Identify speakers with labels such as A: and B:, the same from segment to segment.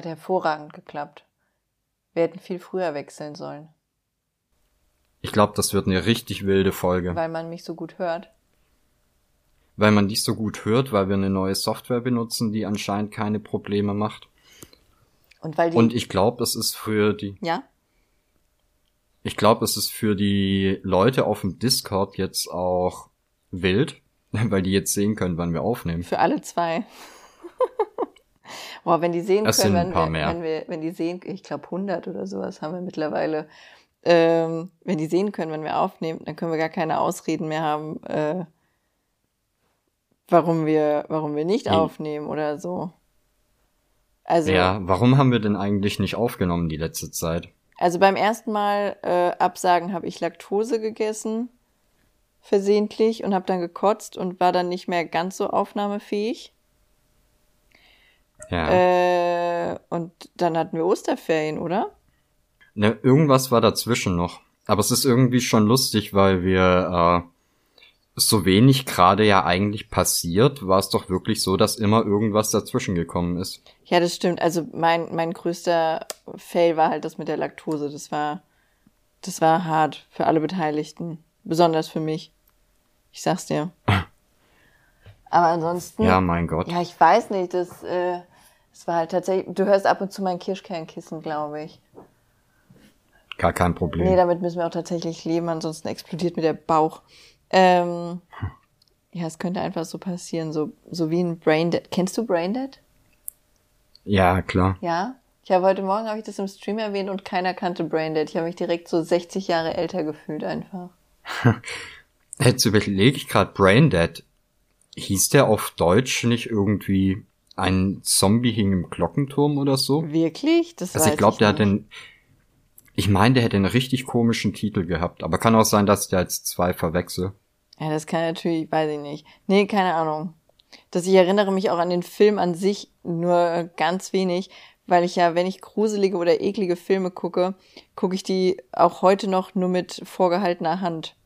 A: Das hat hervorragend geklappt. Wir hätten viel früher wechseln sollen.
B: Ich glaube, das wird eine richtig wilde Folge.
A: Weil man mich so gut hört.
B: Weil man dich so gut hört, weil wir eine neue Software benutzen, die anscheinend keine Probleme macht.
A: Und weil die.
B: Und ich glaube, es ist für die.
A: Ja?
B: Ich glaube, es ist für die Leute auf dem Discord jetzt auch wild, weil die jetzt sehen können, wann wir aufnehmen.
A: Für alle zwei. Boah, wenn die sehen
B: Es
A: können, wenn,
B: mehr.
A: wenn wir, wenn die sehen, ich glaube 100 oder sowas haben wir mittlerweile. Ähm, wenn die sehen können, wenn wir aufnehmen, dann können wir gar keine Ausreden mehr haben, äh, warum wir, warum wir nicht
B: Hm.
A: aufnehmen oder so. Also,
B: Ja, warum haben wir denn eigentlich nicht aufgenommen die letzte Zeit?
A: also beim ersten Mal äh, absagen habe ich Laktose gegessen, versehentlich und habe dann gekotzt und war dann nicht mehr ganz so aufnahmefähig.
B: Ja.
A: Äh, und dann hatten wir Osterferien, oder?
B: Ne, irgendwas war dazwischen noch. Aber es ist irgendwie schon lustig, weil wir äh, so wenig gerade ja eigentlich passiert, war es doch wirklich so, dass immer irgendwas dazwischen gekommen ist.
A: Ja, das stimmt. Also mein, mein größter Fail war halt das mit der Laktose. Das war, das war hart für alle Beteiligten. Besonders für mich. Ich sag's dir. Aber ansonsten.
B: Ja, mein Gott.
A: Ja, ich weiß nicht. Das, äh, das war halt tatsächlich. Du hörst ab und zu mein Kirschkernkissen, glaube ich.
B: Gar kein Problem.
A: Nee, damit müssen wir auch tatsächlich leben, ansonsten explodiert mir der Bauch. Ähm, ja, es könnte einfach so passieren, so, so wie ein Braindead. Kennst du Braindead?
B: ja, klar.
A: Ja. Ich habe heute Morgen habe ich das im Stream erwähnt und keiner kannte Braindead. Ich habe mich direkt so 60 Jahre älter gefühlt einfach.
B: Jetzt überlege ich gerade, Braindead. Hieß der auf Deutsch nicht irgendwie ein Zombie hing im Glockenturm oder so?
A: Wirklich? Das
B: Also
A: weiß
B: ich glaube, der hat den. Ich meine, der hätte einen richtig komischen Titel gehabt, aber kann auch sein, dass ich der jetzt zwei verwechsel.
A: Ja, das kann natürlich, weiß ich nicht. Nee, keine Ahnung. Dass ich erinnere mich auch an den Film an sich nur ganz wenig, weil ich ja, wenn ich gruselige oder eklige Filme gucke, gucke ich die auch heute noch nur mit vorgehaltener Hand.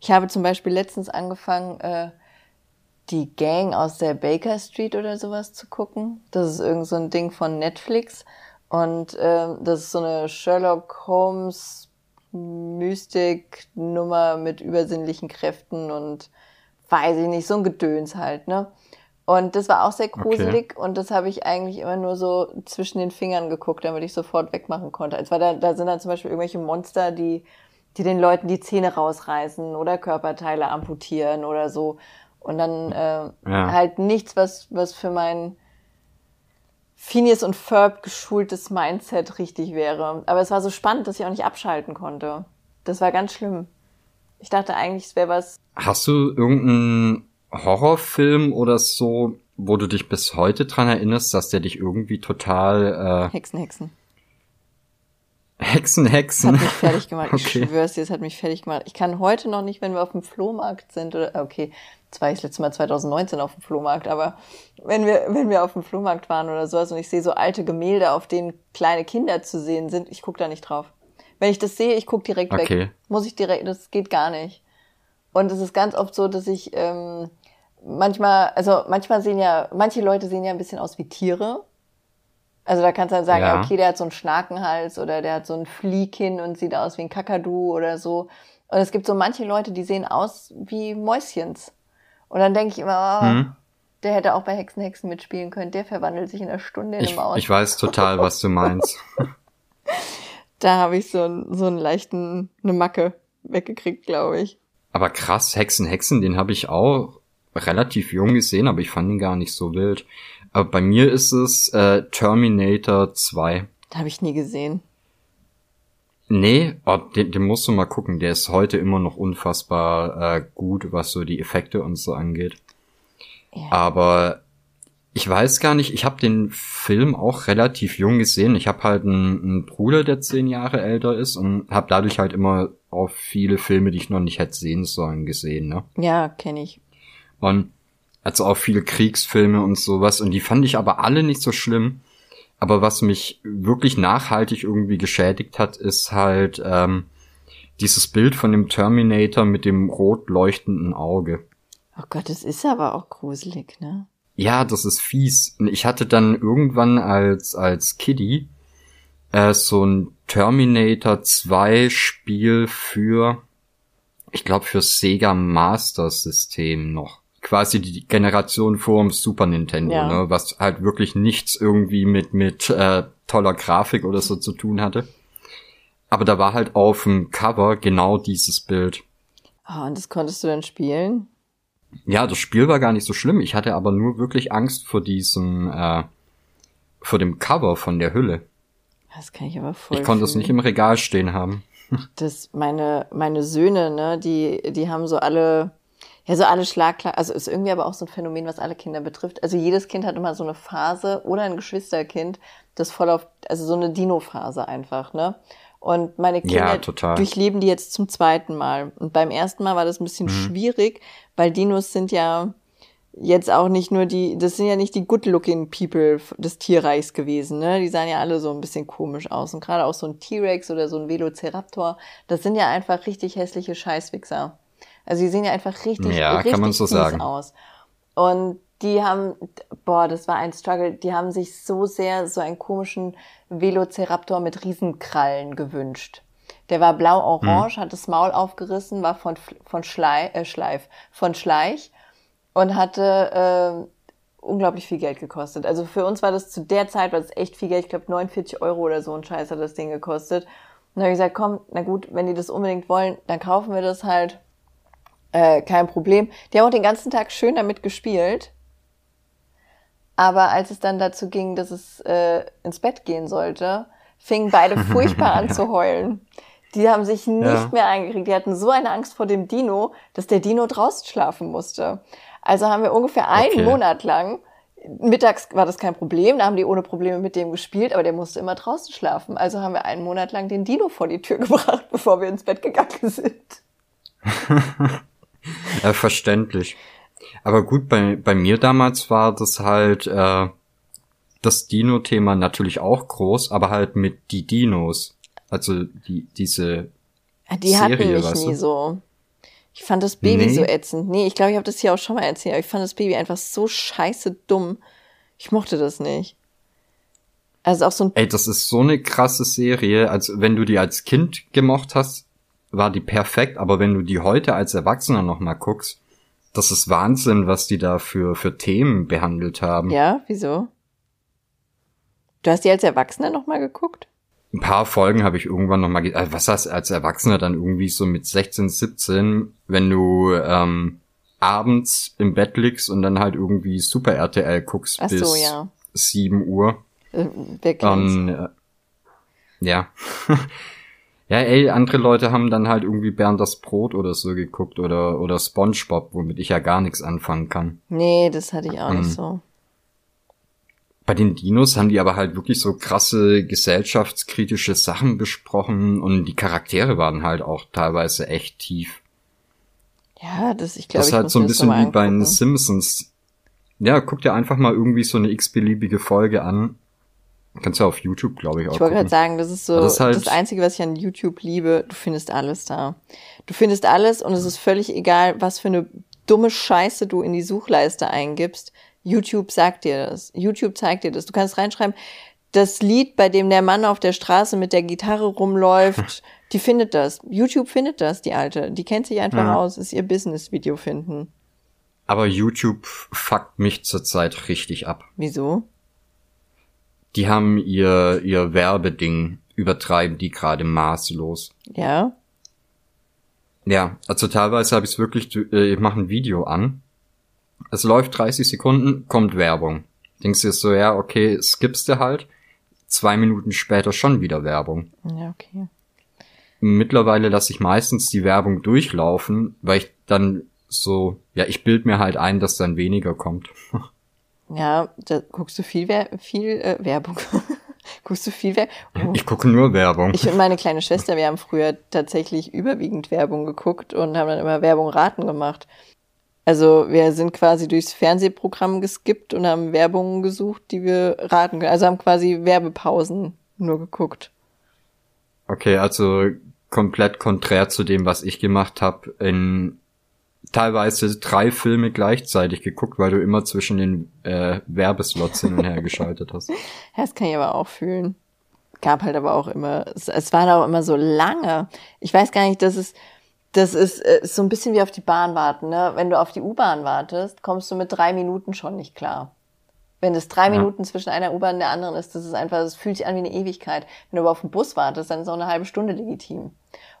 A: Ich habe zum Beispiel letztens angefangen, äh, die Gang aus der Baker Street oder sowas zu gucken. Das ist irgend so ein Ding von Netflix. Und ähm, das ist so eine Sherlock Holmes Mystik-Nummer mit übersinnlichen Kräften und weiß ich nicht, so ein Gedöns halt, ne? Und das war auch sehr gruselig und das habe ich eigentlich immer nur so zwischen den Fingern geguckt, damit ich sofort wegmachen konnte. Weil da, da sind dann zum Beispiel irgendwelche Monster, die, die den Leuten die Zähne rausreißen oder Körperteile amputieren oder so. Und dann äh,
B: Ja.
A: halt nichts, was, was für mein Phineas und Ferb geschultes Mindset richtig wäre. Aber es war so spannend, dass ich auch nicht abschalten konnte. Das war ganz schlimm. Ich dachte eigentlich, es wäre was.
B: Hast du irgendeinen Horrorfilm oder so, wo du dich bis heute dran erinnerst, dass der dich irgendwie total
A: Hexen, Hexen.
B: Äh, Hexen,
A: Das hat
B: Hexen.
A: mich fertig gemacht. Ich
B: Okay.
A: schwör's dir, es hat mich fertig gemacht. Ich kann heute noch nicht, wenn wir auf dem Flohmarkt sind oder okay, das war ich das letzte Mal 2019 auf dem Flohmarkt, aber wenn wir wenn wir auf dem Flohmarkt waren oder sowas und ich sehe so alte Gemälde, auf denen kleine Kinder zu sehen sind, ich guck da nicht drauf. Wenn ich das sehe, ich guck direkt
B: Okay.
A: weg. Muss ich direkt, das geht gar nicht. Und es ist ganz oft so, dass ich ähm, manchmal, also manchmal sehen ja, manche Leute sehen ja ein bisschen aus wie Tiere. Also da kannst du dann sagen,
B: Ja.
A: ja. okay, der hat so einen Schnakenhals oder der hat so ein Fliehkinn und sieht aus wie ein Kakadu oder so. Und es gibt so manche Leute, die sehen aus wie Mäuschens. Und dann denke ich immer, oh,
B: Hm?
A: der hätte auch bei Hexen Hexen mitspielen können. Der verwandelt sich in einer Stunde in eine Maus.
B: ich weiß total, was du meinst.
A: da habe ich so einen, so einen leichten, eine Macke weggekriegt, glaube ich.
B: Aber krass, Hexen, Hexen, den habe ich auch relativ jung gesehen, aber ich fand ihn gar nicht so wild. Aber bei mir ist es äh, Terminator 2.
A: Da habe ich nie gesehen.
B: Nee, oh, den, den musst du mal gucken. Der ist heute immer noch unfassbar äh, gut, was so die Effekte und so angeht.
A: Ja.
B: Aber ich weiß gar nicht, ich habe den Film auch relativ jung gesehen. Ich habe halt einen, einen Bruder, der zehn Jahre älter ist und habe dadurch halt immer auch viele Filme, die ich noch nicht hätte sehen sollen, gesehen. Ne?
A: Ja, kenne ich.
B: Und also auch viele Kriegsfilme und sowas. Und die fand ich aber alle nicht so schlimm. Aber was mich wirklich nachhaltig irgendwie geschädigt hat, ist halt ähm, dieses Bild von dem Terminator mit dem rot leuchtenden Auge.
A: Oh Gott, das ist aber auch gruselig, ne?
B: Ja, das ist fies. Ich hatte dann irgendwann als, als Kiddie äh, so ein Terminator 2 Spiel für, ich glaube, für Sega Master System noch. Quasi die Generation vor dem Super Nintendo, ja. ne? was halt wirklich nichts irgendwie mit, mit äh, toller Grafik oder so zu tun hatte. Aber da war halt auf dem Cover genau dieses Bild.
A: Oh, und das konntest du dann spielen?
B: Ja, das Spiel war gar nicht so schlimm. Ich hatte aber nur wirklich Angst vor diesem, äh, vor dem Cover von der Hülle.
A: Das kann ich aber voll.
B: Ich konnte es nicht im Regal stehen haben.
A: Das, meine, meine Söhne, ne, die, die haben so alle, ja, so alle Schlagklar, also ist irgendwie aber auch so ein Phänomen, was alle Kinder betrifft. Also jedes Kind hat immer so eine Phase oder ein Geschwisterkind, das voll auf, also so eine Dino-Phase einfach, ne? Und meine Kinder
B: ja,
A: durchleben die jetzt zum zweiten Mal. Und beim ersten Mal war das ein bisschen mhm. schwierig, weil Dinos sind ja jetzt auch nicht nur die, das sind ja nicht die good-looking people des Tierreichs gewesen, ne? Die sahen ja alle so ein bisschen komisch aus. Und gerade auch so ein T-Rex oder so ein Velociraptor, das sind ja einfach richtig hässliche Scheißwichser. Also die sehen ja einfach richtig,
B: ja,
A: richtig
B: kann man so sagen.
A: aus. Und die haben, boah, das war ein Struggle, die haben sich so sehr so einen komischen Velociraptor mit Riesenkrallen gewünscht. Der war blau-orange, hm. hat das Maul aufgerissen, war von, von Schlei, äh, Schleif, von Schleich und hatte äh, unglaublich viel Geld gekostet. Also für uns war das zu der Zeit, war das echt viel Geld. Ich glaube 49 Euro oder so ein Scheiß hat das Ding gekostet. Und dann habe ich gesagt, komm, na gut, wenn die das unbedingt wollen, dann kaufen wir das halt. Äh, kein Problem. Die haben auch den ganzen Tag schön damit gespielt. Aber als es dann dazu ging, dass es äh, ins Bett gehen sollte, fingen beide furchtbar an zu heulen. Die haben sich nicht ja. mehr eingekriegt. Die hatten so eine Angst vor dem Dino, dass der Dino draußen schlafen musste. Also haben wir ungefähr einen okay. Monat lang, mittags war das kein Problem, da haben die ohne Probleme mit dem gespielt, aber der musste immer draußen schlafen. Also haben wir einen Monat lang den Dino vor die Tür gebracht, bevor wir ins Bett gegangen sind.
B: ja, verständlich. Aber gut, bei, bei mir damals war das halt äh, das Dino-Thema natürlich auch groß, aber halt mit die Dinos. Also die, diese
A: die Serie, hatten mich weißt du? nie so. Ich fand das Baby nee. so ätzend. Nee, ich glaube, ich habe das hier auch schon mal erzählt, aber ich fand das Baby einfach so scheiße dumm. Ich mochte das nicht. Also auch so ein.
B: Ey, das ist so eine krasse Serie. Also wenn du die als Kind gemocht hast, war die perfekt, aber wenn du die heute als Erwachsener nochmal guckst, das ist Wahnsinn, was die da für, für Themen behandelt haben.
A: Ja, wieso? Du hast die als Erwachsener nochmal geguckt?
B: Ein paar Folgen habe ich irgendwann nochmal, äh, was heißt als Erwachsener dann irgendwie so mit 16, 17, wenn du ähm, abends im Bett liegst und dann halt irgendwie Super RTL guckst Ach bis so, ja. 7 Uhr.
A: Äh, wer kennt's? Und,
B: äh, ja. Ja, ey, andere Leute haben dann halt irgendwie Bernd das Brot oder so geguckt oder, oder Spongebob, womit ich ja gar nichts anfangen kann.
A: Nee, das hatte ich auch ähm, nicht so.
B: Bei den Dinos haben die aber halt wirklich so krasse gesellschaftskritische Sachen besprochen und die Charaktere waren halt auch teilweise echt tief.
A: Ja, das, ich glaube,
B: Das ist halt so ein bisschen wie bei den Simpsons. Ja, guck dir einfach mal irgendwie so eine x-beliebige Folge an Kannst du auf YouTube, glaube ich, auch.
A: Ich wollte gerade sagen, das ist so das, ist halt das Einzige, was ich an YouTube liebe. Du findest alles da. Du findest alles und es ist völlig egal, was für eine dumme Scheiße du in die Suchleiste eingibst. YouTube sagt dir das. YouTube zeigt dir das. Du kannst reinschreiben, das Lied, bei dem der Mann auf der Straße mit der Gitarre rumläuft, die findet das. YouTube findet das, die Alte. Die kennt sich einfach ja. aus, ist ihr Business-Video finden.
B: Aber YouTube fuckt mich zurzeit richtig ab.
A: Wieso?
B: Die haben ihr, ihr Werbeding übertreiben die gerade maßlos.
A: Ja.
B: Ja, also teilweise habe ich es wirklich, äh, ich mache ein Video an. Es läuft 30 Sekunden, kommt Werbung. Denkst du so, ja, okay, skippst du halt. Zwei Minuten später schon wieder Werbung.
A: Ja, okay.
B: Mittlerweile lasse ich meistens die Werbung durchlaufen, weil ich dann so, ja, ich bild mir halt ein, dass dann weniger kommt.
A: Ja, da guckst du viel, viel äh, Werbung. guckst du viel Werbung?
B: Oh. Ich gucke nur Werbung.
A: Ich und meine kleine Schwester, wir haben früher tatsächlich überwiegend Werbung geguckt und haben dann immer Werbung raten gemacht. Also wir sind quasi durchs Fernsehprogramm geskippt und haben Werbungen gesucht, die wir raten können. Also haben quasi Werbepausen nur geguckt.
B: Okay, also komplett konträr zu dem, was ich gemacht habe. In teilweise drei Filme gleichzeitig geguckt, weil du immer zwischen den äh, Werbeslots hin und her geschaltet hast.
A: Ja, das kann ich aber auch fühlen. Gab halt aber auch immer, es, es war auch immer so lange. Ich weiß gar nicht, dass es, das ist, äh, so ein bisschen wie auf die Bahn warten. Ne? Wenn du auf die U-Bahn wartest, kommst du mit drei Minuten schon nicht klar. Wenn es drei ja. Minuten zwischen einer U-Bahn und der anderen ist, das ist einfach, das fühlt sich an wie eine Ewigkeit. Wenn du aber auf den Bus wartest, dann ist auch eine halbe Stunde legitim.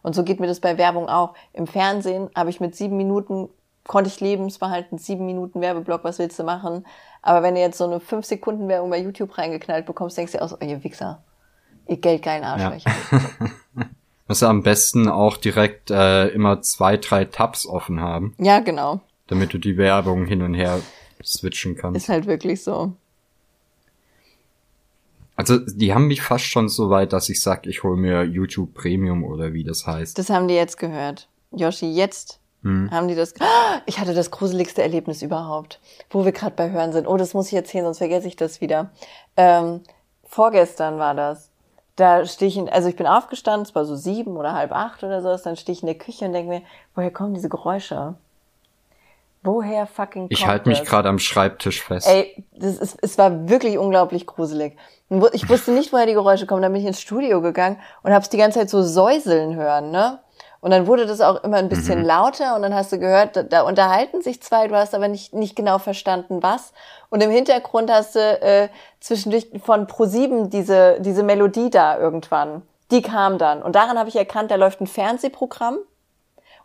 A: Und so geht mir das bei Werbung auch. Im Fernsehen habe ich mit sieben Minuten, konnte ich lebensverhalten, sieben Minuten Werbeblock, was willst du machen? Aber wenn du jetzt so eine fünf Sekunden Werbung bei YouTube reingeknallt bekommst, denkst du dir auch so, oh, ihr Wichser, ihr geldgeilen Arschlöcher.
B: Ja. Musst du am besten auch direkt äh, immer zwei, drei Tabs offen haben.
A: Ja, genau.
B: Damit du die Werbung hin und her switchen kannst.
A: Ist halt wirklich so.
B: Also die haben mich fast schon so weit, dass ich sag, ich hole mir YouTube Premium oder wie das heißt.
A: Das haben die jetzt gehört. Yoshi, jetzt hm. haben die das. Ich hatte das gruseligste Erlebnis überhaupt, wo wir gerade bei Hören sind. Oh, das muss ich erzählen, sonst vergesse ich das wieder. Ähm, vorgestern war das da stehe ich in, also ich bin aufgestanden, es war so sieben oder halb acht oder so, dann stehe ich in der Küche und denke mir, woher kommen diese Geräusche? Woher fucking kommt
B: Ich halte mich gerade am Schreibtisch fest.
A: Ey, das ist, es war wirklich unglaublich gruselig. Ich wusste nicht, woher die Geräusche kommen. Dann bin ich ins Studio gegangen und habe es die ganze Zeit so säuseln hören, ne? Und dann wurde das auch immer ein bisschen mhm. lauter und dann hast du gehört, da, da, unterhalten sich zwei, du hast aber nicht, nicht genau verstanden, was. Und im Hintergrund hast du äh, zwischendurch von Pro7 diese, diese Melodie da irgendwann. Die kam dann. Und daran habe ich erkannt, da läuft ein Fernsehprogramm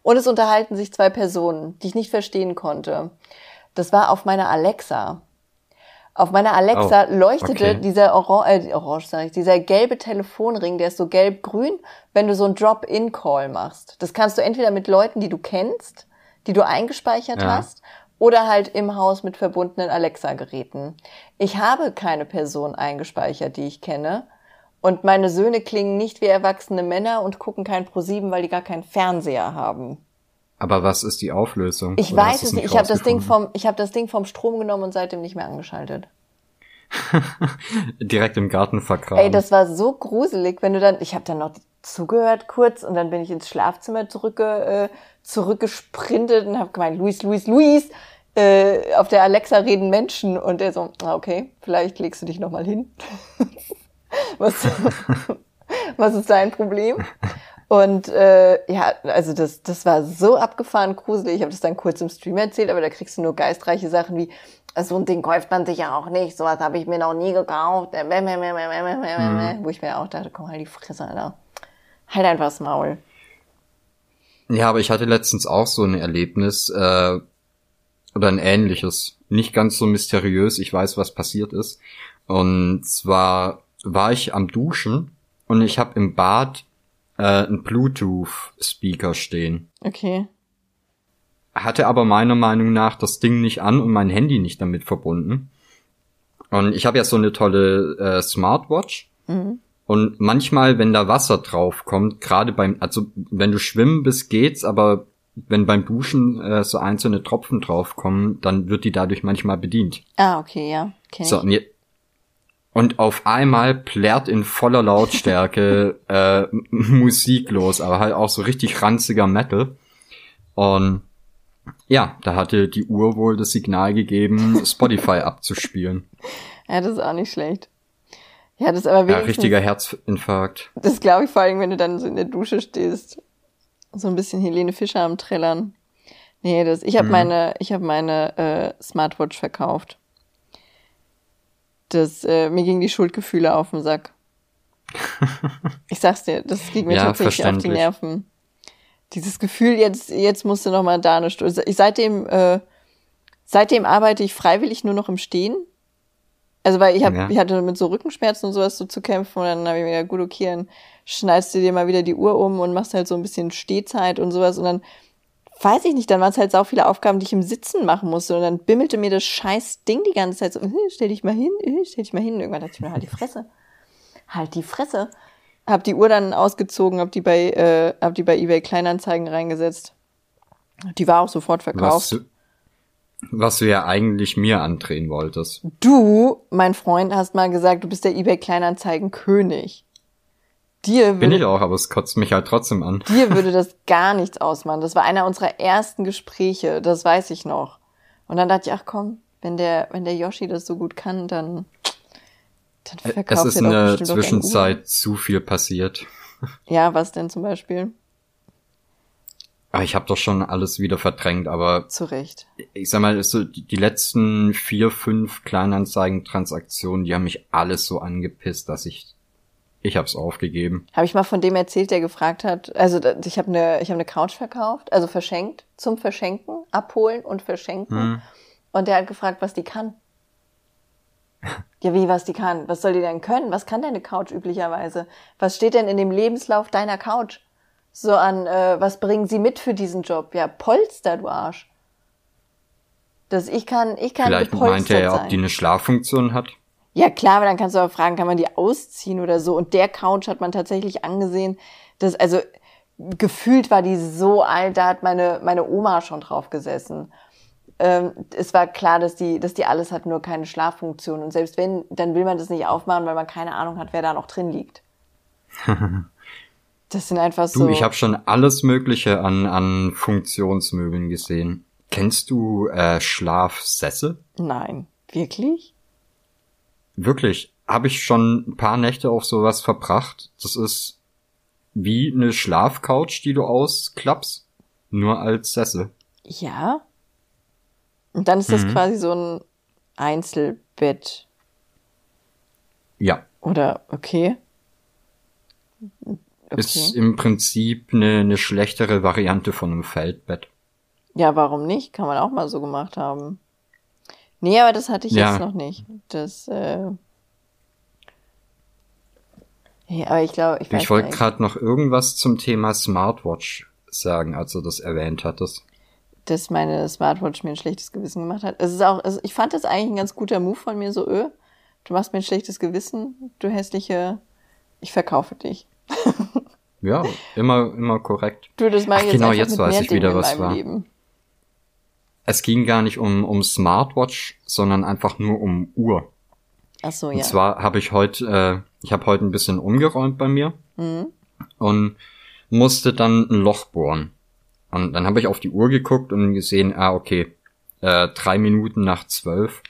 A: und es unterhalten sich zwei Personen, die ich nicht verstehen konnte. Das war auf meiner Alexa. Auf meiner Alexa oh, leuchtete okay. dieser Orange, äh, Orange sag ich, dieser gelbe Telefonring, der ist so gelb-grün, wenn du so ein Drop-in-Call machst. Das kannst du entweder mit Leuten, die du kennst, die du eingespeichert ja. hast, oder halt im Haus mit verbundenen Alexa-Geräten. Ich habe keine Person eingespeichert, die ich kenne. Und meine Söhne klingen nicht wie erwachsene Männer und gucken kein Pro7, weil die gar keinen Fernseher haben.
B: Aber was ist die Auflösung?
A: Ich Oder weiß es nicht. Ich habe das Ding vom, ich habe das Ding vom Strom genommen und seitdem nicht mehr angeschaltet.
B: Direkt im Garten vergraben.
A: Ey, das war so gruselig, wenn du dann, ich habe dann noch zugehört kurz und dann bin ich ins Schlafzimmer zurückge, äh, zurückgesprintet und habe gemeint, Luis, Luis, Luis, äh, auf der Alexa reden Menschen und der so, ah, okay, vielleicht legst du dich noch mal hin. was, was ist dein Problem? Und äh, ja, also das, das war so abgefahren gruselig. Ich habe das dann kurz im Stream erzählt, aber da kriegst du nur geistreiche Sachen wie, so ein Ding kauft man sich ja auch nicht. Sowas habe ich mir noch nie gekauft. Mhm. Wo ich mir auch dachte, komm halt die Fresse, Alter. Halt einfach das Maul.
B: Ja, aber ich hatte letztens auch so ein Erlebnis äh, oder ein ähnliches. Nicht ganz so mysteriös. Ich weiß, was passiert ist. Und zwar war ich am Duschen und ich habe im Bad äh, einen Bluetooth-Speaker stehen.
A: Okay.
B: Hatte aber meiner Meinung nach das Ding nicht an und mein Handy nicht damit verbunden. Und ich habe ja so eine tolle äh, Smartwatch. Mhm. Und manchmal, wenn da Wasser drauf kommt, gerade beim, also wenn du schwimmen bist, geht's, aber wenn beim Duschen äh, so einzelne Tropfen draufkommen, dann wird die dadurch manchmal bedient.
A: Ah, okay, ja.
B: Kenn so, und, je, und auf einmal plärrt in voller Lautstärke äh, Musik los, aber halt auch so richtig ranziger Metal. Und ja, da hatte die Uhr wohl das Signal gegeben, Spotify abzuspielen.
A: Ja, das ist auch nicht schlecht. Ja, das ist aber
B: wenigstens... Ja, richtiger Herzinfarkt.
A: Das glaube ich vor allem, wenn du dann so in der Dusche stehst. So ein bisschen Helene Fischer am Trillern. Nee, das, ich habe mhm. meine, ich habe meine äh, Smartwatch verkauft das, äh, mir gingen die Schuldgefühle auf den Sack. ich sag's dir, das ging mir ja, tatsächlich auf die Nerven. Dieses Gefühl, jetzt, jetzt musst du noch mal da eine Stunde. Ich, seitdem, äh, seitdem arbeite ich freiwillig nur noch im Stehen. Also weil ich hab, ja. ich hatte mit so Rückenschmerzen und sowas so zu kämpfen und dann habe ich mir gedacht, gut, okay, dann schneidest du dir mal wieder die Uhr um und machst halt so ein bisschen Stehzeit und sowas und dann weiß ich nicht, dann waren es halt sau viele Aufgaben, die ich im Sitzen machen musste und dann bimmelte mir das scheiß Ding die ganze Zeit so, äh, stell dich mal hin, äh, stell dich mal hin. Und irgendwann dachte ich mir, halt die Fresse. Halt die Fresse. Hab die Uhr dann ausgezogen, hab die bei, äh, hab die bei eBay Kleinanzeigen reingesetzt. Die war auch sofort verkauft.
B: Was, was du ja eigentlich mir andrehen wolltest.
A: Du, mein Freund, hast mal gesagt, du bist der eBay Kleinanzeigen König. Dir
B: Bin
A: würde,
B: ich auch, aber es kotzt mich halt trotzdem an.
A: dir würde das gar nichts ausmachen. Das war einer unserer ersten Gespräche, das weiß ich noch. Und dann dachte ich, ach komm, wenn der, wenn der Yoshi das so gut kann, dann, dann
B: Es
A: verkauft
B: ist
A: er
B: in der
A: bestimmt auch ein Uhr.
B: Zwischenzeit zu viel passiert.
A: Ja, was denn zum Beispiel?
B: Ich habe doch schon alles wieder verdrängt, aber
A: Zu Recht.
B: ich sag mal, so die, die letzten vier, fünf Kleinanzeigen-Transaktionen, die haben mich alles so angepisst, dass ich ich hab's aufgegeben.
A: Habe ich mal von dem erzählt, der gefragt hat, also ich habe eine ich habe eine Couch verkauft, also verschenkt, zum Verschenken, abholen und verschenken.
B: Hm.
A: Und der hat gefragt, was die kann. Ja, wie, was die kann? Was soll die denn können? Was kann deine Couch üblicherweise? Was steht denn in dem Lebenslauf deiner Couch? So an, äh, was bringen sie mit für diesen Job? Ja, Polster, du Arsch. Das, ich kann, ich kann
B: Vielleicht meinte er,
A: sein.
B: ob die eine Schlaffunktion hat.
A: Ja, klar, aber dann kannst du auch fragen, kann man die ausziehen oder so? Und der Couch hat man tatsächlich angesehen, dass, also, gefühlt war die so alt, da hat meine, meine Oma schon drauf gesessen. Ähm, es war klar, dass die, dass die alles hat, nur keine Schlaffunktion. Und selbst wenn, dann will man das nicht aufmachen, weil man keine Ahnung hat, wer da noch drin liegt. Das sind einfach
B: Du,
A: so.
B: ich habe schon alles Mögliche an, an Funktionsmöbeln gesehen. Kennst du äh, Schlafsessel?
A: Nein. Wirklich?
B: Wirklich, habe ich schon ein paar Nächte auf sowas verbracht. Das ist wie eine Schlafcouch, die du ausklappst, nur als Sessel.
A: Ja. Und dann ist das
B: Mhm.
A: quasi so ein Einzelbett.
B: Ja,
A: Oder, okay.
B: ist im Prinzip eine, eine schlechtere Variante von einem Feldbett.
A: Ja, warum nicht? Kann man auch mal so gemacht haben. Nee, aber das hatte ich
B: Ja.
A: jetzt noch nicht. Das, äh. Ja, aber ich glaube, ich
B: Ich wollte gerade noch irgendwas zum Thema Smartwatch sagen, als du das erwähnt hattest.
A: dass meine Smartwatch mir ein schlechtes Gewissen gemacht hat. Es ist auch, also ich fand das eigentlich ein ganz guter Move von mir, so, öh, du machst mir ein schlechtes Gewissen, du hässliche, ich verkaufe dich.
B: Ja, immer, immer korrekt.
A: Du, das mache
B: Ach,
A: ich jetzt
B: genau, jetzt
A: mit
B: weiß
A: mehr
B: ich wieder, was war.
A: Leben.
B: Es ging gar nicht um, um Smartwatch, sondern einfach nur um Uhr.
A: Ach so,
B: Und
A: ja.
B: zwar habe ich heute, äh, ich habe heute ein bisschen umgeräumt bei mir
A: Mhm.
B: und musste dann ein Loch bohren. Und dann habe ich auf die Uhr geguckt und gesehen, ah, okay, äh, drei Minuten nach zwölf.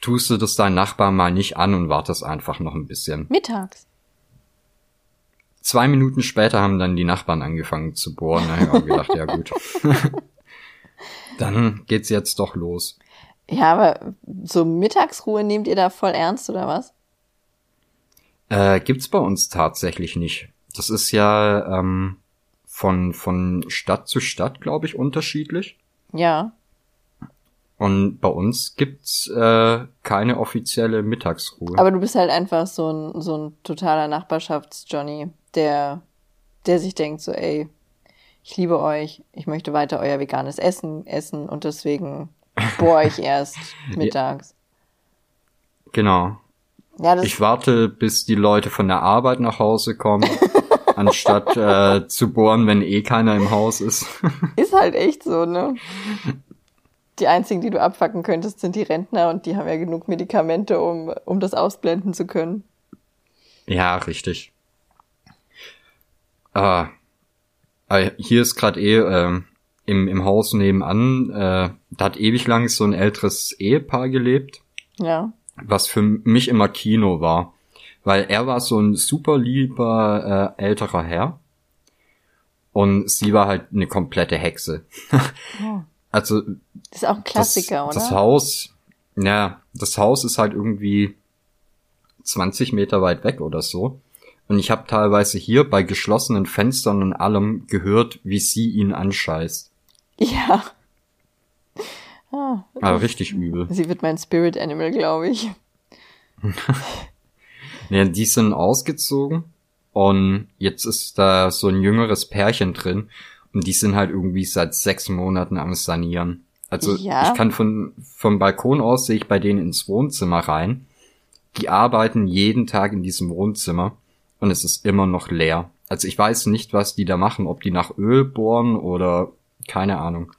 B: Tust du das deinem Nachbarn mal nicht an und wartest einfach noch ein bisschen.
A: Mittags.
B: Zwei Minuten später haben dann die Nachbarn angefangen zu bohren. Da habe ich auch gedacht, ja gut. dann geht's jetzt doch los.
A: Ja, aber so Mittagsruhe nehmt ihr da voll ernst, oder was?
B: Äh, gibt's bei uns tatsächlich nicht. Das ist ja ähm, von, von Stadt zu Stadt, glaube ich, unterschiedlich.
A: Ja.
B: Und bei uns gibt's äh, keine offizielle Mittagsruhe.
A: Aber du bist halt einfach so ein, so ein totaler Nachbarschafts-Johnny, der, der sich denkt so, ey, ich liebe euch, ich möchte weiter euer veganes Essen essen und deswegen bohre ich erst mittags.
B: genau.
A: Ja,
B: Ich warte, bis die Leute von der Arbeit nach Hause kommen, anstatt äh, zu bohren, wenn eh keiner im Haus ist.
A: ist halt echt so, ne? Die einzigen, die du abfacken könntest, sind die Rentner und die haben ja genug Medikamente, um, um das ausblenden zu können.
B: ja, richtig. Äh, hier ist gerade eh ähm, im, im Haus nebenan, äh, da hat ewig lang so ein älteres Ehepaar gelebt.
A: Ja.
B: was für mich immer Kino war. Weil er war so ein super lieber äh, älterer Herr. Und sie war halt eine komplette Hexe.
A: Oh.
B: Also
A: Das ist auch ein Klassiker,
B: das,
A: oder?
B: das Haus, ja, das Haus ist halt irgendwie 20 Meter weit weg oder so. Und ich habe teilweise hier bei geschlossenen Fenstern und allem gehört, wie sie ihn anscheißt.
A: Ja. Ah,
B: Aber richtig übel.
A: sie wird mein Spirit Animal, glaube ich.
B: Ja, die sind ausgezogen und jetzt ist da so ein jüngeres Pärchen drin und die sind halt irgendwie seit sechs Monaten am Sanieren. Also
A: Ja.
B: ich kann von vom Balkon aus sehe ich bei denen ins Wohnzimmer rein. Die arbeiten jeden Tag in diesem Wohnzimmer und es ist immer noch leer. Also ich weiß nicht, was die da machen, ob die nach Öl bohren oder keine Ahnung.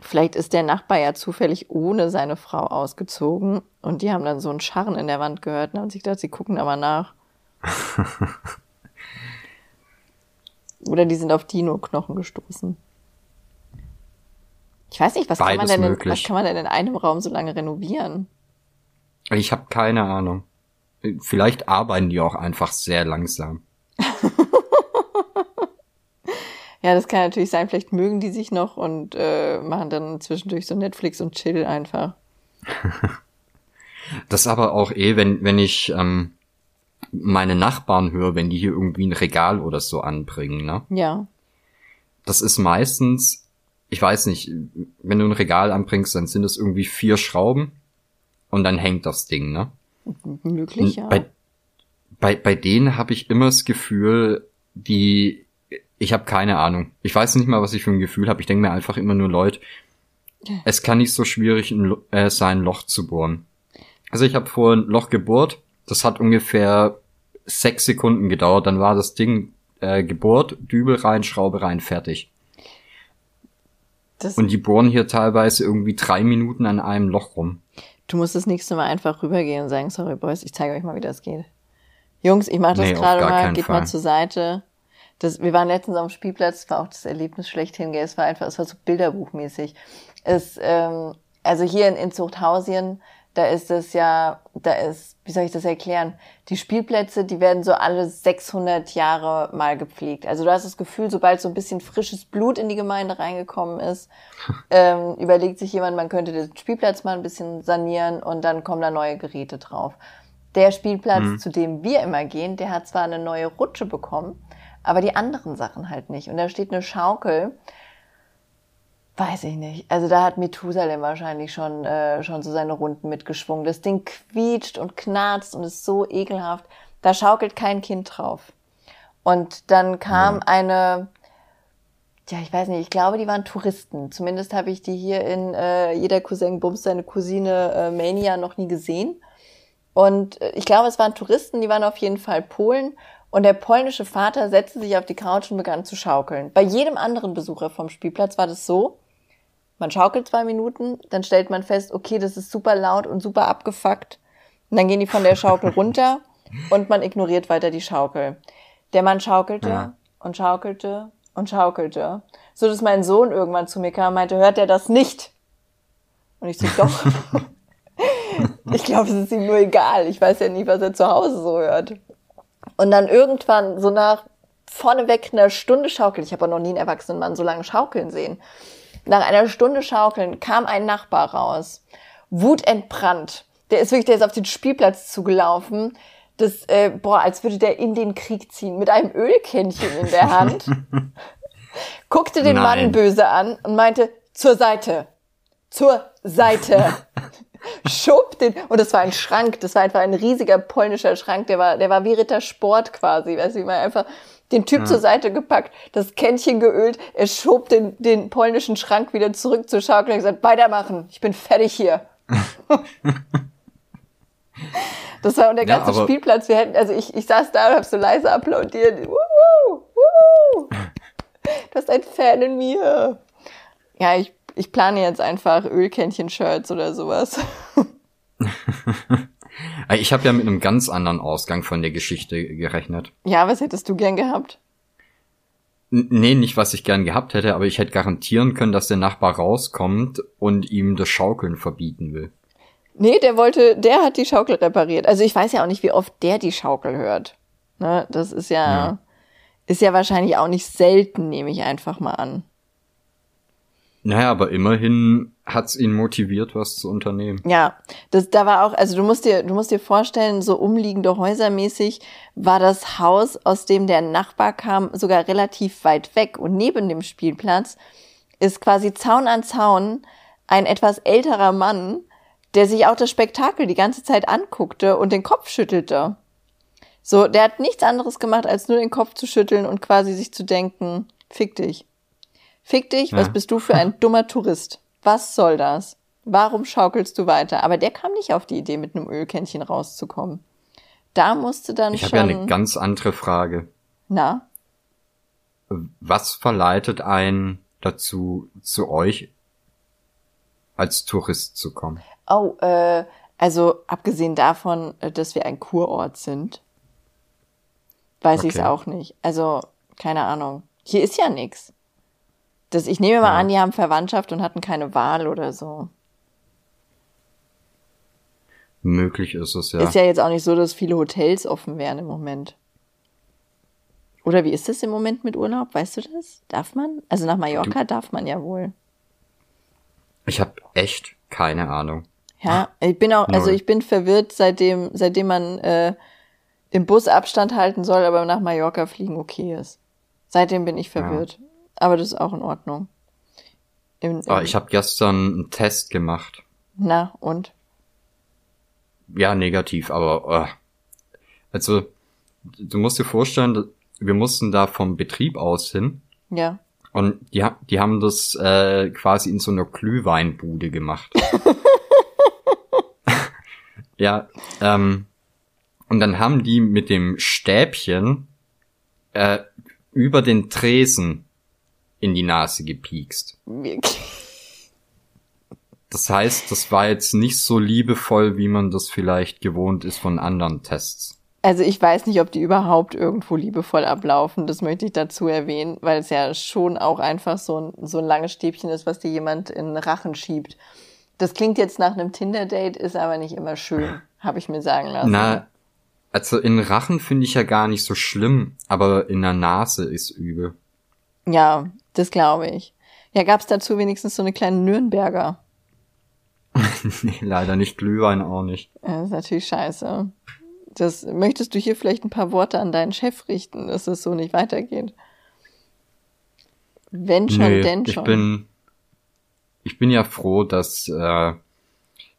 A: Vielleicht ist der Nachbar ja zufällig ohne seine Frau ausgezogen und die haben dann so einen Scharren in der Wand gehört und haben sich gedacht, sie gucken aber nach. Oder die sind auf Dino-Knochen gestoßen. Ich weiß nicht, was kann, man denn in, was kann man denn in einem Raum so lange renovieren?
B: Ich habe keine Ahnung. Vielleicht arbeiten die auch einfach sehr langsam.
A: ja, das kann natürlich sein. Vielleicht mögen die sich noch und äh, machen dann zwischendurch so Netflix und Chill einfach.
B: das ist aber auch eh, wenn, wenn ich ähm, meine Nachbarn höre, wenn die hier irgendwie ein Regal oder so anbringen, ne?
A: Ja.
B: Das ist meistens, ich weiß nicht, wenn du ein Regal anbringst, dann sind es irgendwie vier Schrauben und dann hängt das Ding, ne?
A: Möglich, ja.
B: Bei, bei, bei denen habe ich immer das Gefühl, die, ich habe keine Ahnung. Ich weiß nicht mal, was ich für ein Gefühl habe. Ich denke mir einfach immer nur, Leute, es kann nicht so schwierig ein, äh, sein, ein Loch zu bohren. Also ich habe vor ein Loch gebohrt. Das hat ungefähr sechs Sekunden gedauert. Dann war das Ding äh, gebohrt, Dübel rein, Schraube rein, fertig. Das Und die bohren hier teilweise irgendwie drei Minuten an einem Loch rum.
A: Du musst das nächste Mal einfach rübergehen und sagen, sorry Boys, ich zeige euch mal, wie das geht. Jungs, ich mache das nee, gerade mal, geht Fall. mal zur Seite. Das, wir waren letztens auf dem Spielplatz, war auch das Erlebnis schlechthin, gell? es war einfach, es war so bilderbuchmäßig. Es, ähm, also hier in, in Zuchthausien, da ist es ja, da ist, wie soll ich das erklären? Die Spielplätze, die werden so alle 600 Jahre mal gepflegt. Also du hast das Gefühl, sobald so ein bisschen frisches Blut in die Gemeinde reingekommen ist, ähm, überlegt sich jemand, man könnte den Spielplatz mal ein bisschen sanieren und dann kommen da neue Geräte drauf. Der Spielplatz, mhm. zu dem wir immer gehen, der hat zwar eine neue Rutsche bekommen, aber die anderen Sachen halt nicht. Und da steht eine Schaukel, Weiß ich nicht. Also da hat Methusalem wahrscheinlich schon, äh, schon so seine Runden mitgeschwungen. Das Ding quietscht und knarzt und ist so ekelhaft. Da schaukelt kein Kind drauf. Und dann kam ja. eine, ja, ich weiß nicht, ich glaube, die waren Touristen. Zumindest habe ich die hier in äh, jeder Cousin Bums seine Cousine äh, Mania noch nie gesehen. Und äh, ich glaube, es waren Touristen, die waren auf jeden Fall Polen. Und der polnische Vater setzte sich auf die Couch und begann zu schaukeln. Bei jedem anderen Besucher vom Spielplatz war das so, man schaukelt zwei Minuten, dann stellt man fest, okay, das ist super laut und super abgefuckt. Und dann gehen die von der Schaukel runter und man ignoriert weiter die Schaukel. Der Mann schaukelte ja. und schaukelte und schaukelte, so dass mein Sohn irgendwann zu mir kam und meinte, hört er das nicht? Und ich so, doch. ich glaube, es ist ihm nur egal. Ich weiß ja nicht, was er zu Hause so hört. Und dann irgendwann, so nach vorneweg einer Stunde schaukeln, ich habe noch nie einen erwachsenen Mann so lange schaukeln sehen, nach einer Stunde Schaukeln kam ein Nachbar raus, wutentbrannt. Der ist wirklich, der ist auf den Spielplatz zugelaufen. Das, äh, boah, als würde der in den Krieg ziehen, mit einem Ölkännchen in der Hand. guckte den Nein. Mann böse an und meinte, zur Seite. Zur Seite. Schob den, und das war ein Schrank, das war einfach ein riesiger polnischer Schrank, der war, der war wie Ritter Sport quasi, weißt du, wie man einfach den Typ ja. zur Seite gepackt, das Kännchen geölt, er schob den, den polnischen Schrank wieder zurück zur Schaukel und gesagt, weitermachen, ich bin fertig hier. das war der ganze ja, Spielplatz. Wir hätten, also ich, ich saß da und hab so leise applaudiert. Wuhu, wuhu. Du hast ein Fan in mir. Ja, ich, ich plane jetzt einfach Ölkännchen-Shirts oder sowas.
B: Äh, ich habe ja mit einem ganz anderen Ausgang von der Geschichte gerechnet.
A: Ja, was hättest du gern gehabt?
B: N nee, nicht was ich gern gehabt hätte, aber ich hätte garantieren können, dass der Nachbar rauskommt und ihm das Schaukeln verbieten will.
A: Nee, der wollte, der hat die Schaukel repariert. Also ich weiß ja auch nicht, wie oft der die Schaukel hört. Ne, das ist ja, ja, ist ja wahrscheinlich auch nicht selten, nehme ich einfach mal an.
B: Naja, aber immerhin hat's ihn motiviert, was zu unternehmen.
A: Ja, das, da war auch, also du musst dir, du musst dir vorstellen, so umliegende Häusermäßig war das Haus, aus dem der Nachbar kam, sogar relativ weit weg. Und neben dem Spielplatz ist quasi Zaun an Zaun ein etwas älterer Mann, der sich auch das Spektakel die ganze Zeit anguckte und den Kopf schüttelte. So, der hat nichts anderes gemacht, als nur den Kopf zu schütteln und quasi sich zu denken, fick dich. Fick dich, was bist du für ein dummer Tourist? Was soll das? Warum schaukelst du weiter? Aber der kam nicht auf die Idee, mit einem Ölkännchen rauszukommen. Da musste dann
B: ich
A: schon.
B: Ich habe ja eine ganz andere Frage.
A: Na?
B: Was verleitet einen dazu, zu euch als Tourist zu kommen?
A: Oh, äh, also abgesehen davon, äh, dass wir ein Kurort sind, weiß okay. ich es auch nicht. Also, keine Ahnung Hier ist ja nix. Das, ich nehme mal
B: Ja.
A: an, die haben Verwandtschaft und hatten keine Wahl oder so.
B: Möglich ist es ja.
A: Ist ja jetzt auch nicht so, dass viele Hotels offen wären im Moment. Oder wie ist das im Moment mit Urlaub? Weißt du das? Darf man? Also nach Mallorca darf man ja wohl.
B: Ich habe echt keine Ahnung.
A: Ja, ich bin auch, also ich bin verwirrt, seitdem, seitdem man äh, im Bus Abstand halten soll, aber nach Mallorca fliegen okay ist. Seitdem bin ich verwirrt. Aber das ist auch in Ordnung. Im, im,
B: Ah, ich habe gestern einen Test gemacht.
A: na, und?
B: Ja, negativ, aber äh, also du musst dir vorstellen, wir mussten da vom Betrieb aus hin
A: Ja.
B: und die, die haben das äh, quasi in so einer Glühweinbude gemacht. ja, ähm, und dann haben die mit dem Stäbchen äh, über den Tresen in die Nase gepiekst.
A: Wirklich.
B: Das heißt, das war jetzt nicht so liebevoll, wie man das vielleicht gewohnt ist von anderen Tests.
A: Also ich weiß nicht, ob die überhaupt irgendwo liebevoll ablaufen. Das möchte ich dazu erwähnen, weil es ja schon auch einfach so ein, so ein langes Stäbchen ist, was dir jemand in den Rachen schiebt. Das klingt jetzt nach einem Tinder-Date, ist aber nicht immer schön, habe ich mir sagen lassen.
B: Na, also in Rachen finde ich ja gar nicht so schlimm, aber in der Nase ist übel.
A: Ja, das glaube ich. Ja, gab's dazu wenigstens so eine kleine Nürnberger?
B: nee, leider nicht Glühwein auch nicht.
A: Das ist natürlich scheiße. Das möchtest du hier vielleicht ein paar Worte an deinen Chef richten, dass es so nicht weitergeht. Wenn schon,
B: nee,
A: denn
B: ich
A: schon.
B: bin, ich bin ja froh, dass, äh,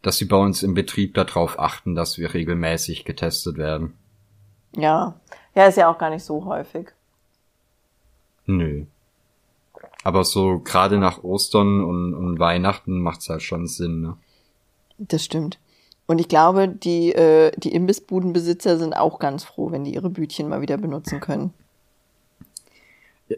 B: dass sie bei uns im Betrieb darauf achten, dass wir regelmäßig getestet werden.
A: ja. Ja, ist ja auch gar nicht so häufig.
B: Nö. Aber so gerade nach Ostern und, und Weihnachten macht's halt schon Sinn, ne?
A: Das stimmt. Und ich glaube, die, äh, die Imbissbudenbesitzer sind auch ganz froh, wenn die ihre Bütchen mal wieder benutzen können.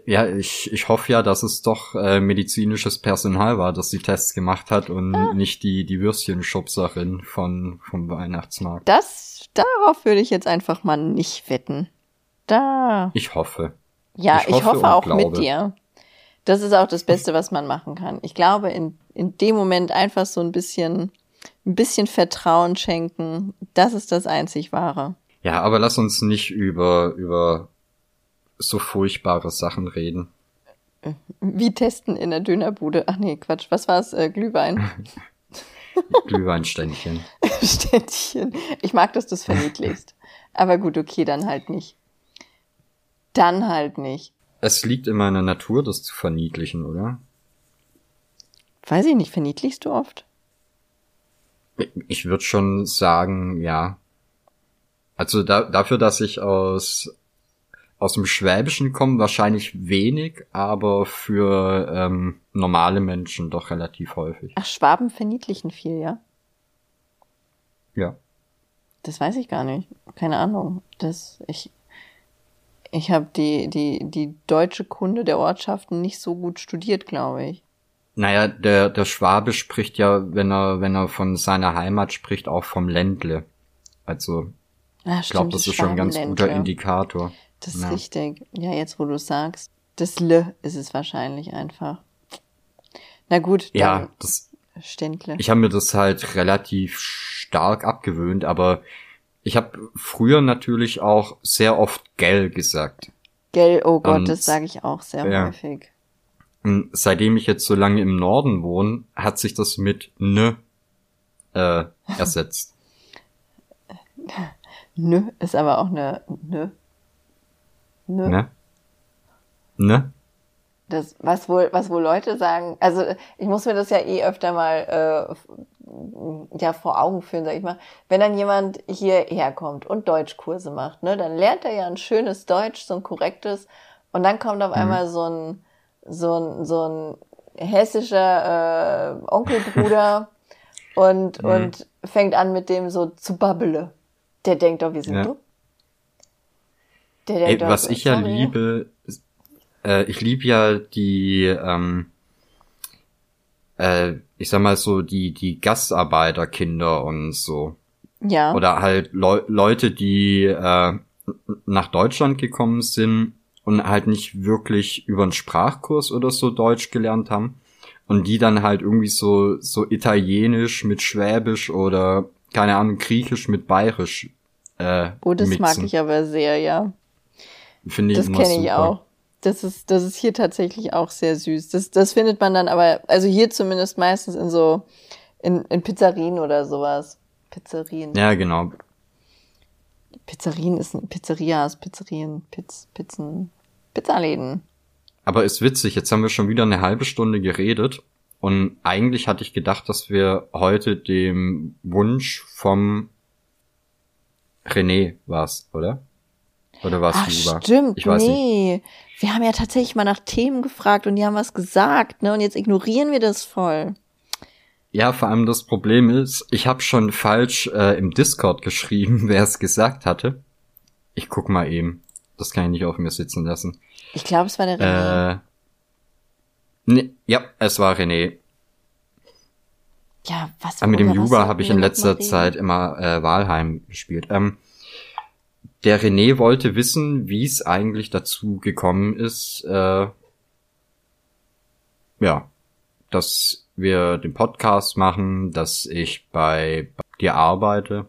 B: Ja, ich, ich hoffe ja, dass es doch äh, medizinisches Personal war, das die Tests gemacht hat und
A: Ah.
B: nicht die, die Würstchenschubserin von, vom Weihnachtsmarkt.
A: Das, darauf würde ich jetzt einfach mal nicht wetten. Da.
B: Ich hoffe.
A: Ja,
B: Ich
A: ich
B: hoffe
A: hoffe,
B: und
A: auch
B: glaube.
A: mit dir. Das ist auch das Beste, was man machen kann. Ich glaube, in, in dem Moment einfach so ein bisschen, ein bisschen Vertrauen schenken. Das ist das einzig Wahre.
B: Ja, aber lass uns nicht über, über so furchtbare Sachen reden.
A: Wie testen in der Dönerbude. Ach nee, Quatsch. Was war's? Äh, Glühwein.
B: Glühweinständchen.
A: Ständchen. Ich mag, dass du es verniedlichst. Aber gut, okay, dann halt nicht. Dann halt nicht.
B: Es liegt in meiner Natur, das zu verniedlichen, oder?
A: Weiß ich nicht, verniedlichst du oft?
B: Ich würde schon sagen, ja. Also da, dafür, dass ich aus, aus dem Schwäbischen komme, wahrscheinlich wenig, aber für ähm, normale Menschen doch relativ häufig.
A: Ach, Schwaben verniedlichen viel, ja?
B: Ja.
A: Das weiß ich gar nicht. Keine Ahnung. Das, ich, ich habe die, die, die deutsche Kunde der Ortschaften nicht so gut studiert, glaube ich.
B: Naja, der, der Schwabe spricht ja, wenn er, wenn er von seiner Heimat spricht, auch vom Ländle. Also,
A: Ah,
B: ich glaube, das ist schon ein ganz guter. Indikator.
A: Das ist
B: Ja.
A: richtig. Ja, jetzt wo du sagst. Das L ist es wahrscheinlich einfach. Na gut,
B: Ja, das,
A: Ständle.
B: ich habe mir das halt relativ stark abgewöhnt, aber ich habe früher natürlich auch sehr oft gell gesagt.
A: Gell, oh Gott,
B: Und-
A: das sage ich auch sehr
B: ja.
A: häufig.
B: Und seitdem ich jetzt so lange im Norden wohne, hat sich das mit ne äh, ersetzt.
A: Nö, ist aber auch eine Nö. Nö.
B: ne? Ne?
A: Das, was wohl, was wohl Leute sagen, also ich muss mir das ja eh öfter mal äh, ja vor Augen führen, sag ich mal. Wenn dann jemand hierher kommt und Deutschkurse macht, ne, dann lernt er ja ein schönes Deutsch, so ein korrektes, und dann kommt auf einmal so ein so ein so ein hessischer äh, Onkelbruder und
B: Mhm.
A: und fängt an mit dem so zu babbele. Der denkt doch, wir sind
B: Ja.
A: dumm. Der
B: Ey,
A: denkt doch,
B: was ich ja liebe, äh, ich liebe ja die, ähm, äh, ich sag mal so, die, die Gastarbeiterkinder und so.
A: Ja.
B: Oder halt Leu Leute, die äh, nach Deutschland gekommen sind und halt nicht wirklich über einen Sprachkurs oder so Deutsch gelernt haben und die dann halt irgendwie so so italienisch mit schwäbisch oder keine Ahnung griechisch mit bayerisch äh,
A: Oh, das
B: mixen.
A: mag ich aber sehr, ja.
B: Finde ich
A: Das kenne ich auch. Das ist, das ist hier tatsächlich auch sehr süß. Das, das findet man dann aber, also hier zumindest meistens in so, in, in Pizzerien oder sowas. Pizzerien.
B: Ja, genau.
A: Pizzerien ist ein Pizzerias, Pizzerien, Pizz, Pizzen, Pizzaläden.
B: Aber ist witzig, jetzt haben wir schon wieder eine halbe Stunde geredet und eigentlich hatte ich gedacht, dass wir heute dem Wunsch vom René war's, oder? Oder war's
A: Ach,
B: Juba?
A: stimmt.
B: Ich weiß nicht.
A: nee. Wir haben ja tatsächlich mal nach Themen gefragt und die haben was gesagt, ne? Und jetzt ignorieren wir das voll.
B: Ja, vor allem das Problem ist, ich habe schon falsch äh, im Discord geschrieben, wer es gesagt hatte. Ich guck mal eben. Das kann ich nicht auf mir sitzen lassen.
A: Ich glaube, es war der René.
B: Äh, ne, ja, es war René.
A: ja, was
B: Aber mit dem Juba habe ich in letzter? Zeit immer äh, Walheim gespielt. Ähm, der René wollte wissen, wie es eigentlich dazu gekommen ist, äh, ja, dass wir den Podcast machen, dass ich bei dir arbeite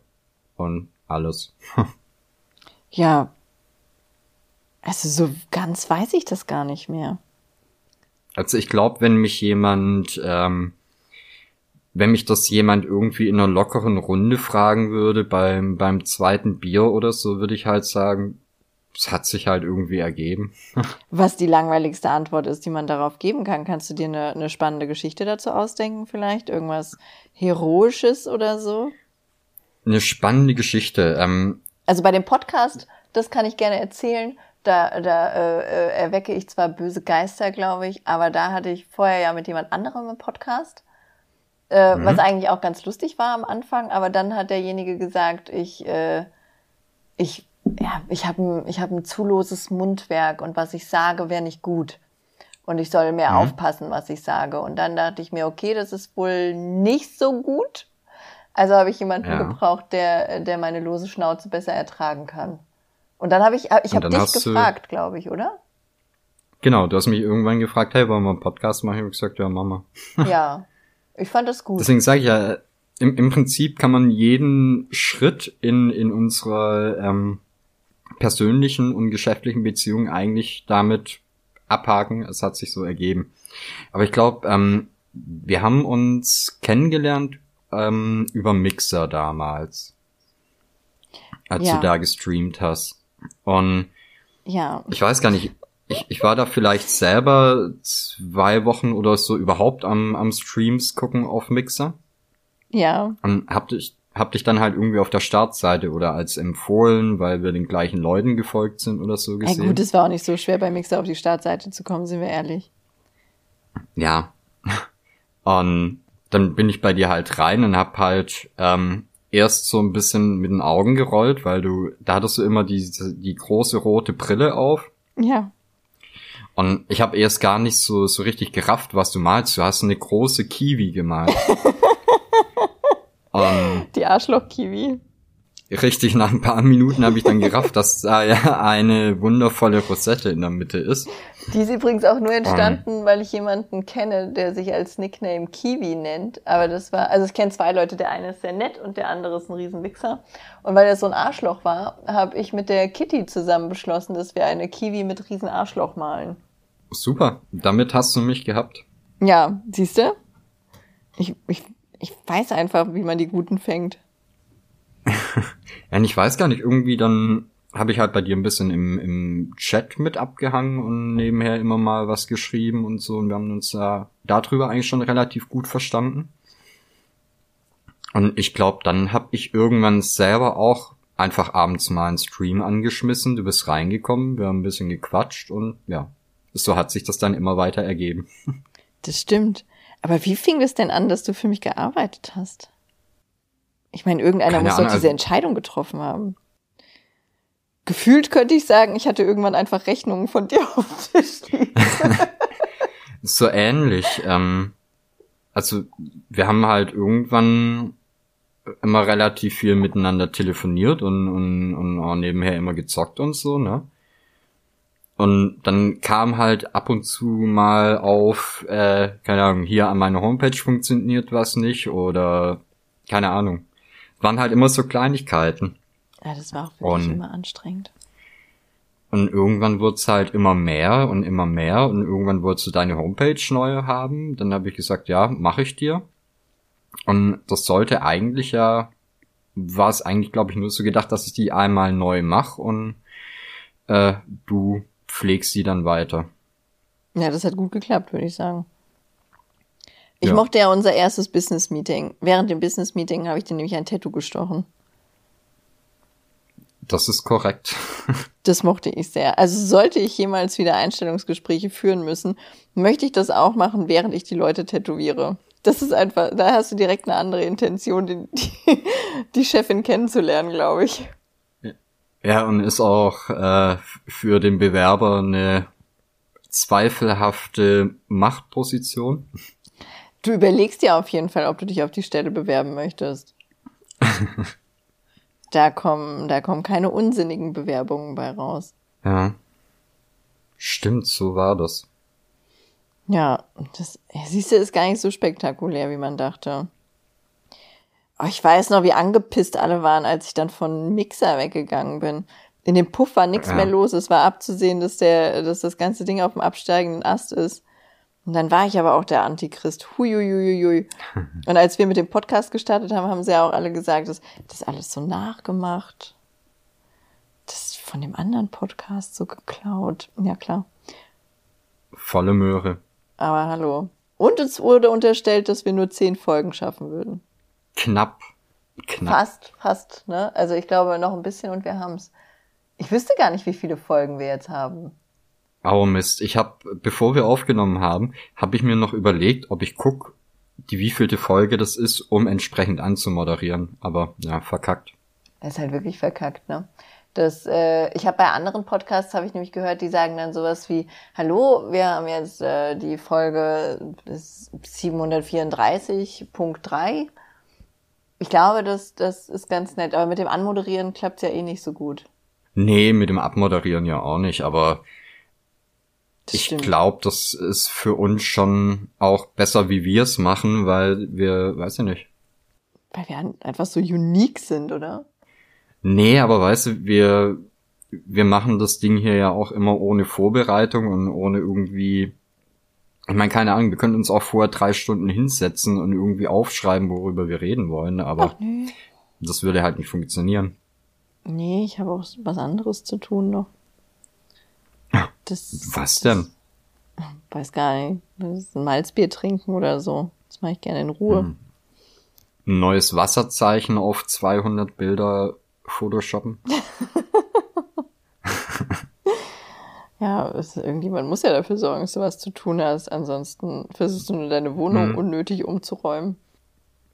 B: und alles.
A: Ja. Also so ganz weiß ich das gar nicht mehr.
B: Also ich glaube, wenn mich jemand, ähm, wenn mich das jemand irgendwie in einer lockeren Runde fragen würde beim beim zweiten Bier oder so, würde ich halt sagen, es hat sich halt irgendwie ergeben.
A: Was die langweiligste Antwort ist, die man darauf geben kann. Kannst du dir eine, eine spannende Geschichte dazu ausdenken vielleicht? Irgendwas Heroisches oder so?
B: Eine spannende Geschichte. Ähm,
A: Also bei dem Podcast, das kann ich gerne erzählen. Da, da äh, äh, erwecke ich zwar böse Geister, glaube ich, aber da hatte ich vorher ja mit jemand anderem einen Podcast, äh,
B: Mhm.
A: was eigentlich auch ganz lustig war am Anfang. Aber dann hat derjenige gesagt, ich, äh, ich, ja, ich habe ein, ich hab ein zu loses Mundwerk und was ich sage, wäre nicht gut. Und ich soll mehr
B: Mhm.
A: aufpassen, was ich sage. Und dann dachte ich mir, okay, das ist wohl nicht so gut. Also habe ich jemanden
B: Ja.
A: gebraucht, der, der meine lose Schnauze besser ertragen kann. Und dann habe ich, ich habe dich gefragt, glaube ich, oder?
B: genau, du hast mich irgendwann gefragt, hey, wollen wir einen Podcast machen? Ich habe gesagt, ja, Mama.
A: ja. Ich fand das gut.
B: Deswegen sage ich ja, im, im Prinzip kann man jeden Schritt in, in unserer ähm, persönlichen und geschäftlichen Beziehung eigentlich damit abhaken. Es hat sich so ergeben. Aber ich glaube, ähm, wir haben uns kennengelernt ähm, über Mixer damals, als
A: Ja.
B: du da gestreamt hast. Und
A: ja.
B: ich weiß gar nicht, ich, ich war da vielleicht selber zwei Wochen oder so überhaupt am, am Streams gucken auf Mixer.
A: Ja.
B: Und hab dich, hab dich dann halt irgendwie auf der Startseite oder als empfohlen, weil wir den gleichen Leuten gefolgt sind oder so
A: Ja,
B: gesehen.
A: gut, es war auch nicht so schwer, bei Mixer auf die Startseite zu kommen, sind wir ehrlich.
B: ja. Und dann bin ich bei dir halt rein und hab halt ähm, erst so ein bisschen mit den Augen gerollt, weil du, da hattest du immer die, die große rote Brille auf.
A: Ja.
B: Und ich habe erst gar nicht so, so richtig gerafft, was du malst. Du hast eine große Kiwi gemalt. Und
A: Die Arschloch-Kiwi.
B: richtig nach ein paar Minuten habe ich dann gerafft, dass da ja eine wundervolle Rosette in der Mitte ist.
A: Die ist übrigens auch nur entstanden, weil ich jemanden kenne, der sich als Nickname Kiwi nennt. Aber das war, also ich kenne zwei Leute, der eine ist sehr nett und der andere ist ein Riesenwichser. Und weil er so ein Arschloch war, habe ich mit der Kitty zusammen beschlossen, dass wir eine Kiwi mit riesen Arschloch malen.
B: Super, damit hast du mich gehabt.
A: Ja, siehst du? Ich, ich, ich weiß einfach, wie man die Guten fängt.
B: Ja, ich weiß gar nicht, irgendwie dann habe ich halt bei dir ein bisschen im, im Chat mit abgehangen und nebenher immer mal was geschrieben und so und wir haben uns da darüber eigentlich schon relativ gut verstanden. Und ich glaube, dann habe ich irgendwann selber auch einfach abends mal einen Stream angeschmissen, du bist reingekommen, wir haben ein bisschen gequatscht und ja, so hat sich das dann immer weiter ergeben.
A: Das stimmt. Aber wie fing das denn an, dass du für mich gearbeitet hast? Ich meine, irgendeiner
B: Keine
A: muss doch diese
B: also-
A: Entscheidung getroffen haben. Gefühlt könnte ich sagen, ich hatte irgendwann einfach Rechnungen von dir auf dem Tisch liegen.
B: So ähnlich. Ähm, also wir haben halt irgendwann immer relativ viel miteinander telefoniert und, und, und auch nebenher immer gezockt und so, ne? Und dann kam halt ab und zu mal auf, äh, keine Ahnung, hier an meiner Homepage funktioniert was nicht oder keine Ahnung. Waren halt immer so Kleinigkeiten.
A: Ja, das war auch wirklich und, immer anstrengend.
B: Und irgendwann wird's halt immer mehr und immer mehr und irgendwann wolltest du deine Homepage neu haben. Dann habe ich gesagt, ja, mache ich dir. Und das sollte eigentlich ja, war es eigentlich, glaube ich, nur so gedacht, dass ich die einmal neu mache und äh, du pflegst sie dann weiter.
A: Ja, das hat gut geklappt, würde ich sagen. Ich ja. mochte ja unser erstes Business-Meeting. Während dem Business-Meeting habe ich dir nämlich ein Tattoo gestochen.
B: Das ist korrekt.
A: das mochte ich sehr. Also sollte ich jemals wieder Einstellungsgespräche führen müssen, möchte ich das auch machen, während ich die Leute tätowiere. Das ist einfach, da hast du direkt eine andere Intention, die, die, die Chefin kennenzulernen, glaube ich.
B: Ja, und ist auch äh, für den Bewerber eine zweifelhafte Machtposition.
A: Du überlegst dir auf jeden Fall, ob du dich auf die Stelle bewerben möchtest. da kommen, da kommen keine unsinnigen Bewerbungen bei raus.
B: Ja. Stimmt, so war das.
A: Ja, das, siehst du, ist gar nicht so spektakulär, wie man dachte. Oh, ich weiß noch, wie angepisst alle waren, als ich dann von Mixer weggegangen bin. In dem Puff war nichts ja. mehr los. Es war abzusehen, dass der, dass das ganze Ding auf dem absteigenden Ast ist. Und dann war ich aber auch der Antichrist. Huiuiuiui. Und als wir mit dem Podcast gestartet haben, haben sie ja auch alle gesagt, dass das alles so nachgemacht. Das ist von dem anderen Podcast so geklaut. Ja, klar.
B: Volle Möhre.
A: Aber hallo. Und es wurde unterstellt, dass wir nur zehn Folgen schaffen würden
B: knapp. knapp.
A: Fast, fast, ne? Also ich glaube noch ein bisschen und wir haben's. Ich wüsste gar nicht, wie viele Folgen wir jetzt haben.
B: Oh Mist, ich habe, bevor wir aufgenommen haben, habe ich mir noch überlegt, ob ich guck, die wievielte Folge das ist, um entsprechend anzumoderieren. Aber ja, verkackt.
A: Das ist halt wirklich verkackt, ne? Das, äh, ich habe bei anderen Podcasts habe ich nämlich gehört, die sagen dann sowas wie: Hallo, wir haben jetzt äh, die Folge 734.3 ich glaube, das, das ist ganz nett, aber mit dem Anmoderieren klappt's ja eh nicht so gut.
B: Nee, mit dem Abmoderieren ja auch nicht, aber das ich glaube, das ist für uns schon auch besser, wie wir es machen, weil wir, weiß ich nicht.
A: Weil wir einfach so unique sind, oder?
B: Nee, aber weißt du, wir, wir machen das Ding hier ja auch immer ohne Vorbereitung und ohne irgendwie ich meine, keine Ahnung, wir könnten uns auch vorher drei Stunden hinsetzen und irgendwie aufschreiben, worüber wir reden wollen, aber Ach, das würde halt nicht funktionieren.
A: Nee, ich habe auch was anderes zu tun noch.
B: Das, was denn?
A: Das, weiß gar nicht. Das ist ein Malzbier trinken oder so. Das mache ich gerne in Ruhe. Hm.
B: Ein neues Wasserzeichen auf 200 Bilder photoshoppen.
A: Ja, es, irgendjemand muss ja dafür sorgen, dass du was zu tun hast. Ansonsten versuchst du nur deine Wohnung hm. unnötig umzuräumen.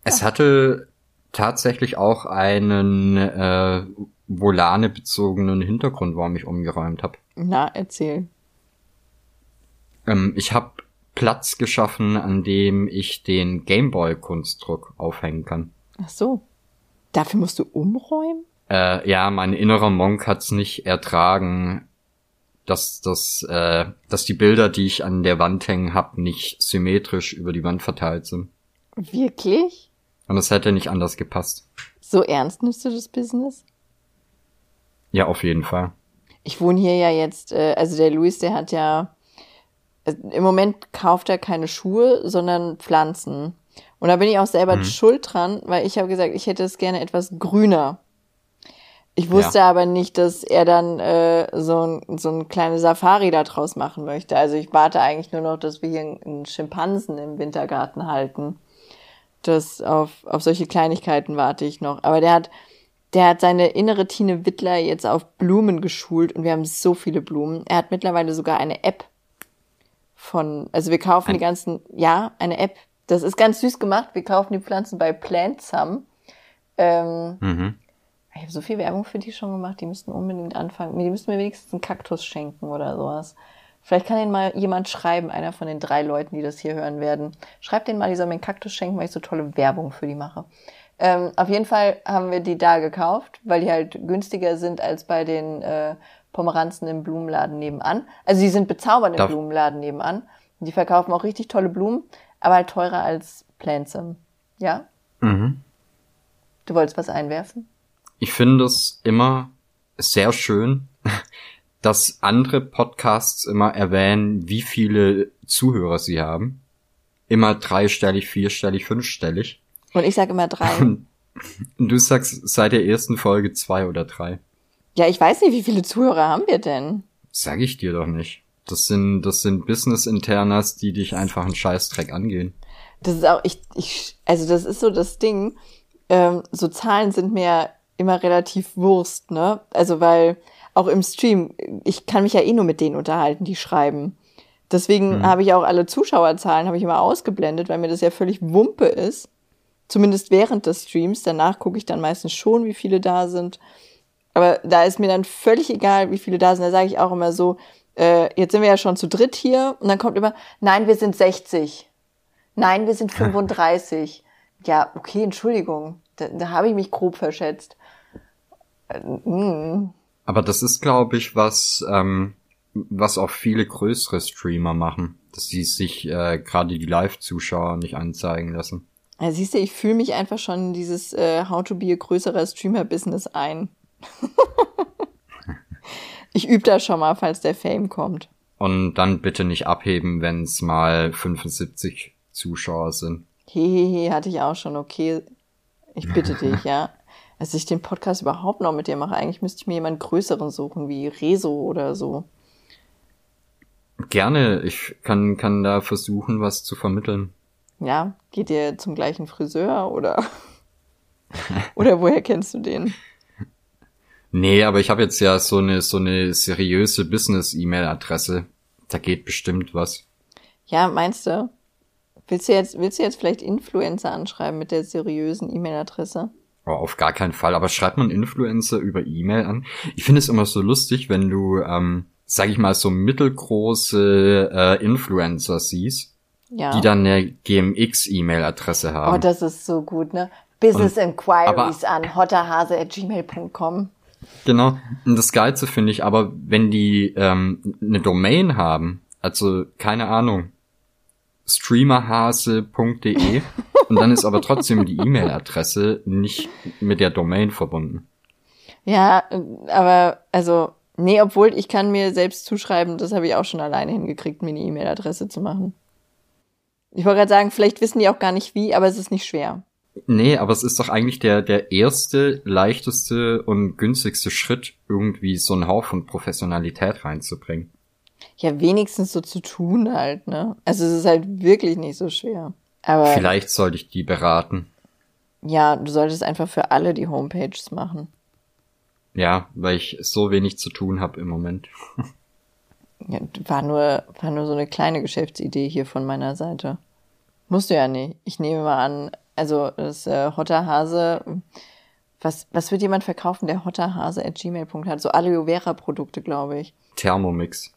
B: Es ja. hatte tatsächlich auch einen äh, Volane-bezogenen Hintergrund, warum ich umgeräumt habe.
A: Na, erzähl.
B: Ähm, ich habe Platz geschaffen, an dem ich den Gameboy-Kunstdruck aufhängen kann.
A: Ach so. Dafür musst du umräumen?
B: Äh, ja, mein innerer Monk hat's nicht ertragen, dass das, äh, dass die Bilder, die ich an der Wand hängen hab, nicht symmetrisch über die Wand verteilt sind.
A: Wirklich?
B: Und es hätte nicht anders gepasst.
A: So ernst nimmst du das Business?
B: Ja, auf jeden Fall.
A: Ich wohne hier ja jetzt, äh, also der Luis, der hat ja, äh, im Moment kauft er keine Schuhe, sondern Pflanzen. Und da bin ich auch selber mhm. schuld dran, weil ich habe gesagt, ich hätte es gerne etwas grüner. Ich wusste ja. aber nicht, dass er dann äh, so, ein, so ein kleine Safari da draus machen möchte. Also ich warte eigentlich nur noch, dass wir hier einen Schimpansen im Wintergarten halten. Das auf, auf solche Kleinigkeiten warte ich noch. Aber der hat, der hat seine innere Tine Wittler jetzt auf Blumen geschult und wir haben so viele Blumen. Er hat mittlerweile sogar eine App von, also wir kaufen Ein die ganzen, ja, eine App. Das ist ganz süß gemacht. Wir kaufen die Pflanzen bei Plantsum. Ähm, mhm. Ich habe so viel Werbung für die schon gemacht, die müssten unbedingt anfangen. Die müssten mir wenigstens einen Kaktus schenken oder sowas. Vielleicht kann ihnen mal jemand schreiben, einer von den drei Leuten, die das hier hören werden. Schreibt denen mal, die sollen mir einen Kaktus schenken, weil ich so tolle Werbung für die mache. Ähm, auf jeden Fall haben wir die da gekauft, weil die halt günstiger sind als bei den äh, Pomeranzen im Blumenladen nebenan. Also die sind bezaubernd im Blumenladen nebenan. Die verkaufen auch richtig tolle Blumen, aber halt teurer als Pflanze. Ja?
B: Mhm.
A: Du wolltest was einwerfen?
B: Ich finde es immer sehr schön, dass andere Podcasts immer erwähnen, wie viele Zuhörer sie haben. Immer dreistellig, vierstellig, fünfstellig.
A: Und ich sage immer drei.
B: Und du sagst seit der ersten Folge zwei oder drei.
A: ja, ich weiß nicht, wie viele Zuhörer haben wir denn?
B: Sag ich dir doch nicht. Das sind, das sind Business-Internas, die dich einfach einen Scheißdreck angehen.
A: Das ist auch, ich, ich, also das ist so das Ding. Ähm, so Zahlen sind mir immer relativ Wurst, ne? Also weil auch im Stream, ich kann mich ja eh nur mit denen unterhalten, die schreiben. Deswegen habe ich auch alle Zuschauerzahlen habe ich immer ausgeblendet, weil mir das ja völlig Wumpe ist. Zumindest während des Streams. Danach gucke ich dann meistens schon, wie viele da sind. Aber da ist mir dann völlig egal, wie viele da sind. Da sage ich auch immer so, äh, jetzt sind wir ja schon zu dritt hier. Und dann kommt immer, nein, wir sind 60. Nein, wir sind 35. Ja, okay, Entschuldigung. Da, da habe ich mich grob verschätzt. Äh, mm.
B: Aber das ist, glaube ich, was, ähm, was auch viele größere Streamer machen. Dass sie sich äh, gerade die Live-Zuschauer nicht anzeigen lassen.
A: Ja, siehst du, ich fühle mich einfach schon in dieses äh, How to be a größerer Streamer-Business ein. ich übe da schon mal, falls der Fame kommt.
B: Und dann bitte nicht abheben, wenn es mal 75 Zuschauer sind.
A: Hehehe, hatte ich auch schon, okay. Ich bitte dich, ja. Als ich den Podcast überhaupt noch mit dir mache, eigentlich müsste ich mir jemanden größeren suchen, wie Rezo oder so.
B: Gerne, ich kann, kann da versuchen, was zu vermitteln.
A: Ja, geht ihr zum gleichen Friseur oder? oder woher kennst du den?
B: Nee, aber ich habe jetzt ja so eine so eine seriöse Business-E-Mail-Adresse. Da geht bestimmt was.
A: Ja, meinst du? Willst du jetzt, willst du jetzt vielleicht Influencer anschreiben mit der seriösen E-Mail-Adresse?
B: Oh, auf gar keinen Fall. Aber schreibt man Influencer über E-Mail an? Ich finde es immer so lustig, wenn du, ähm, sag ich mal, so mittelgroße äh, Influencer siehst,
A: Ja.
B: die dann eine GMX-E-Mail-Adresse
A: oh,
B: haben.
A: das ist so gut, ne? Business
B: Und-
A: Inquiries an hotterhase.gmail.com.
B: Genau. Und das Geilste finde ich aber, wenn die ähm, eine Domain haben, also keine Ahnung, streamerhase.de und dann ist aber trotzdem die E-Mail-Adresse nicht mit der Domain verbunden.
A: Ja, aber also, nee, obwohl ich kann mir selbst zuschreiben, das habe ich auch schon alleine hingekriegt, mir eine E-Mail-Adresse zu machen. Ich wollte gerade sagen, vielleicht wissen die auch gar nicht wie, aber es ist nicht schwer.
B: Nee, aber es ist doch eigentlich der, der erste, leichteste und günstigste Schritt, irgendwie so einen Haufen Professionalität reinzubringen.
A: Ja, wenigstens so zu tun halt, ne? Also es ist halt wirklich nicht so schwer. Aber
B: Vielleicht sollte ich die beraten.
A: ja, du solltest einfach für alle die Homepages machen.
B: Ja, weil ich so wenig zu tun habe im Moment.
A: Ja, war nur, war nur so eine kleine Geschäftsidee hier von meiner Seite. Musst du ja nicht. Ich nehme mal an, also das äh, Hotterhase, was, was wird jemand verkaufen, der Hotterhase at gmail.com hat? So Aloe Vera Produkte, glaube ich.
B: Thermomix.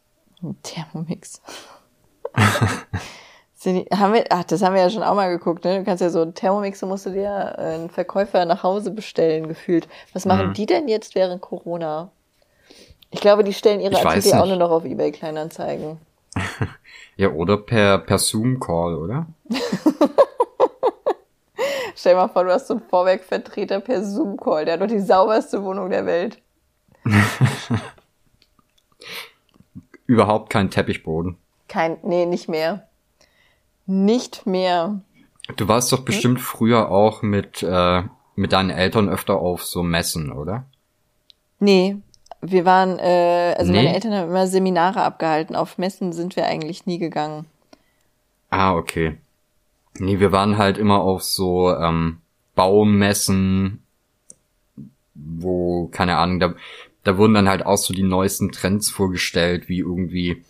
A: Thermomix. Sind haben wir, ach, das haben wir ja schon auch mal geguckt, ne? Du kannst ja so Thermomix, musst du dir äh, einen Verkäufer nach Hause bestellen, gefühlt. Was machen
B: Mhm.
A: die denn jetzt während Corona? Ich glaube, die stellen ihre
B: Ich
A: Artikel auch nur noch auf Ebay Kleinanzeigen.
B: Ja, oder per, per Zoom-Call, oder?
A: Stell dir mal vor, du hast so einen Vorwerkvertreter per Zoom-Call, der hat doch die sauberste Wohnung der Welt.
B: Überhaupt kein Teppichboden.
A: Kein, nee, nicht mehr. Nicht mehr.
B: Du warst doch bestimmt früher auch mit, äh, mit deinen Eltern öfter auf so Messen, oder?
A: Nee, wir waren, äh, also
B: Nee?
A: meine Eltern haben immer Seminare abgehalten. Auf Messen sind wir eigentlich nie gegangen.
B: Ah, okay. Nee, wir waren halt immer auf so ähm, Baumessen, wo, keine Ahnung, da, da wurden dann halt auch so die neuesten Trends vorgestellt, wie irgendwie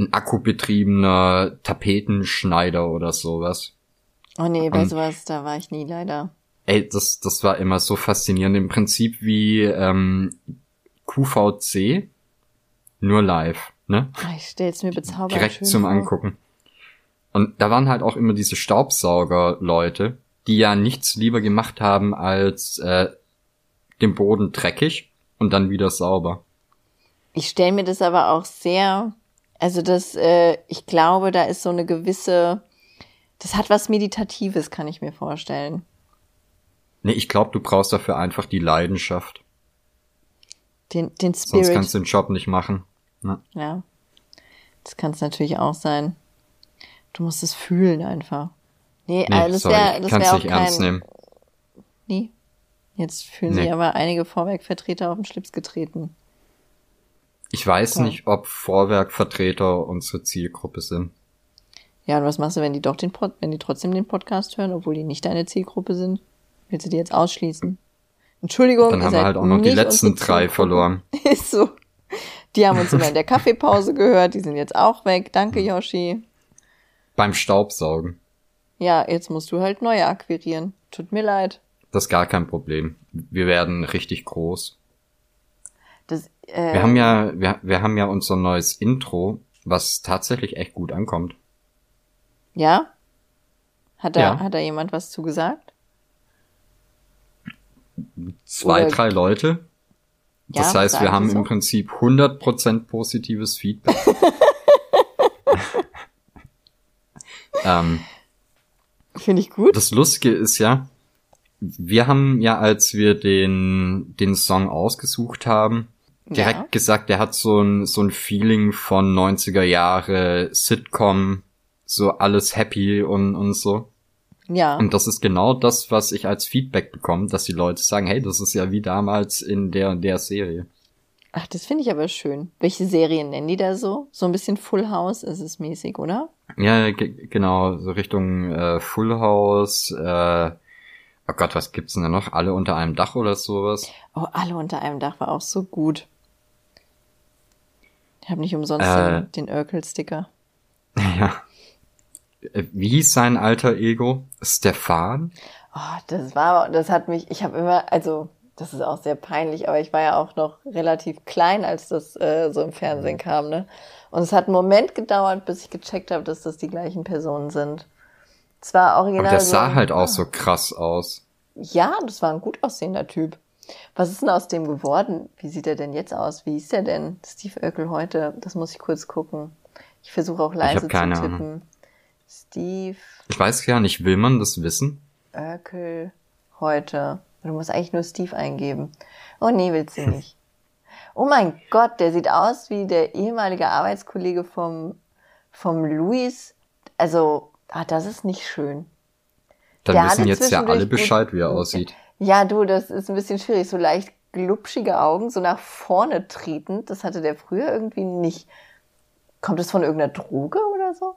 B: ein akkubetriebener Tapetenschneider oder sowas.
A: Oh nee, bei
B: Und-
A: sowas, da war ich nie leider.
B: Ey, das, das war immer so faszinierend. Im Prinzip wie ähm, QVC, nur live, ne?
A: Ah, Ich stell's mir bezaubernd
B: Direkt zum
A: vor.
B: Angucken. Und da waren halt auch immer diese Staubsauger-Leute, die ja nichts lieber gemacht haben, als äh, den Boden dreckig und dann wieder sauber.
A: Ich stelle mir das aber auch sehr, also das, äh, ich glaube, da ist so eine gewisse, das hat was Meditatives, kann ich mir vorstellen.
B: Nee, ich glaube, du brauchst dafür einfach die Leidenschaft.
A: Den, den Spirit.
B: Sonst kannst du den Job nicht machen. Ne?
A: Ja. Das kann es natürlich auch sein. Du musst es fühlen einfach. Nee,
B: Nee,
A: also das wäre das
B: kannst
A: wär auch
B: nicht
A: kein.
B: ernst nehmen.
A: Nee. Jetzt fühlen
B: Nee.
A: sich aber einige Vorwerkvertreter auf den Schlips getreten.
B: Ich weiß
A: Toll.
B: nicht, ob Vorwerkvertreter unsere Zielgruppe sind.
A: Ja, und was machst du, wenn die doch den Pod, wenn die trotzdem den Podcast hören, obwohl die nicht deine Zielgruppe sind? Willst du die jetzt ausschließen? Entschuldigung,
B: Dann haben wir halt auch noch die letzten drei verloren.
A: Ist so. Die haben uns immer in der Kaffeepause gehört, die sind jetzt auch weg. Danke, Yoshi.
B: Beim Staubsaugen.
A: Ja, jetzt musst du halt neue akquirieren. Tut mir leid.
B: Das ist gar kein Problem. Wir werden richtig groß.
A: Äh,
B: Wir haben ja, wir, wir haben ja unser neues Intro, was tatsächlich echt gut ankommt.
A: Ja? Hat da,
B: Ja.
A: hat da jemand was zugesagt?
B: Zwei,
A: Oder-
B: drei Leute.
A: Ja,
B: Das heißt, wir haben
A: so?
B: im Prinzip 100% positives Feedback. ähm,
A: Finde ich gut.
B: das Lustige ist ja, wir haben ja, als wir den, den Song ausgesucht haben, direkt
A: Ja.
B: gesagt, der hat so ein, so ein Feeling von 90er Jahre Sitcom, so alles happy und, und so.
A: Ja.
B: Und das ist genau das, was ich als Feedback bekomme, dass die Leute sagen, hey, das ist ja wie damals in der und der Serie.
A: Ach, das finde ich aber schön. Welche Serien nennen die da so? So ein bisschen Full House ist es mäßig, oder?
B: Ja, ge- genau, so Richtung äh, Full House, äh, oh Gott, was gibt's denn da noch? Alle unter einem Dach oder sowas?
A: Oh, alle unter einem Dach war auch so gut. Ich habe nicht umsonst
B: Äh.
A: den, den Urkel-Sticker.
B: Ja. Äh, Wie hieß sein alter Ego? Stefan?
A: Oh, das war, das hat mich, ich habe immer, also, das ist auch sehr peinlich, aber ich war ja auch noch relativ klein, als das äh, so im Fernsehen kam, ne? Und es hat einen Moment gedauert, bis ich gecheckt habe, dass das die gleichen Personen sind. Es war original.
B: Aber der
A: so-
B: sah halt auch so krass aus.
A: Ja, das war ein gut aussehender Typ. Was ist denn aus dem geworden? Wie sieht er denn jetzt aus? Wie ist er denn, Steve Urkel heute? Das muss ich kurz gucken. Ich versuche auch leise
B: hab keine
A: zu
B: Ahnung.
A: tippen. Steve
B: Ich weiß gar nicht, will man das wissen?
A: Urkel heute. Du musst eigentlich nur Steve eingeben. Oh nee, willst du nicht. Oh mein Gott, der sieht aus wie der ehemalige Arbeitskollege vom, vom Luis. Also, ah, das ist nicht schön.
B: Dann
A: Der
B: wissen jetzt ja alle Bescheid, wie er aussieht.
A: Ja, du, das ist ein bisschen schwierig. So leicht glubschige Augen, so nach vorne tretend. Das hatte der früher irgendwie nicht. Kommt das von irgendeiner Droge oder so?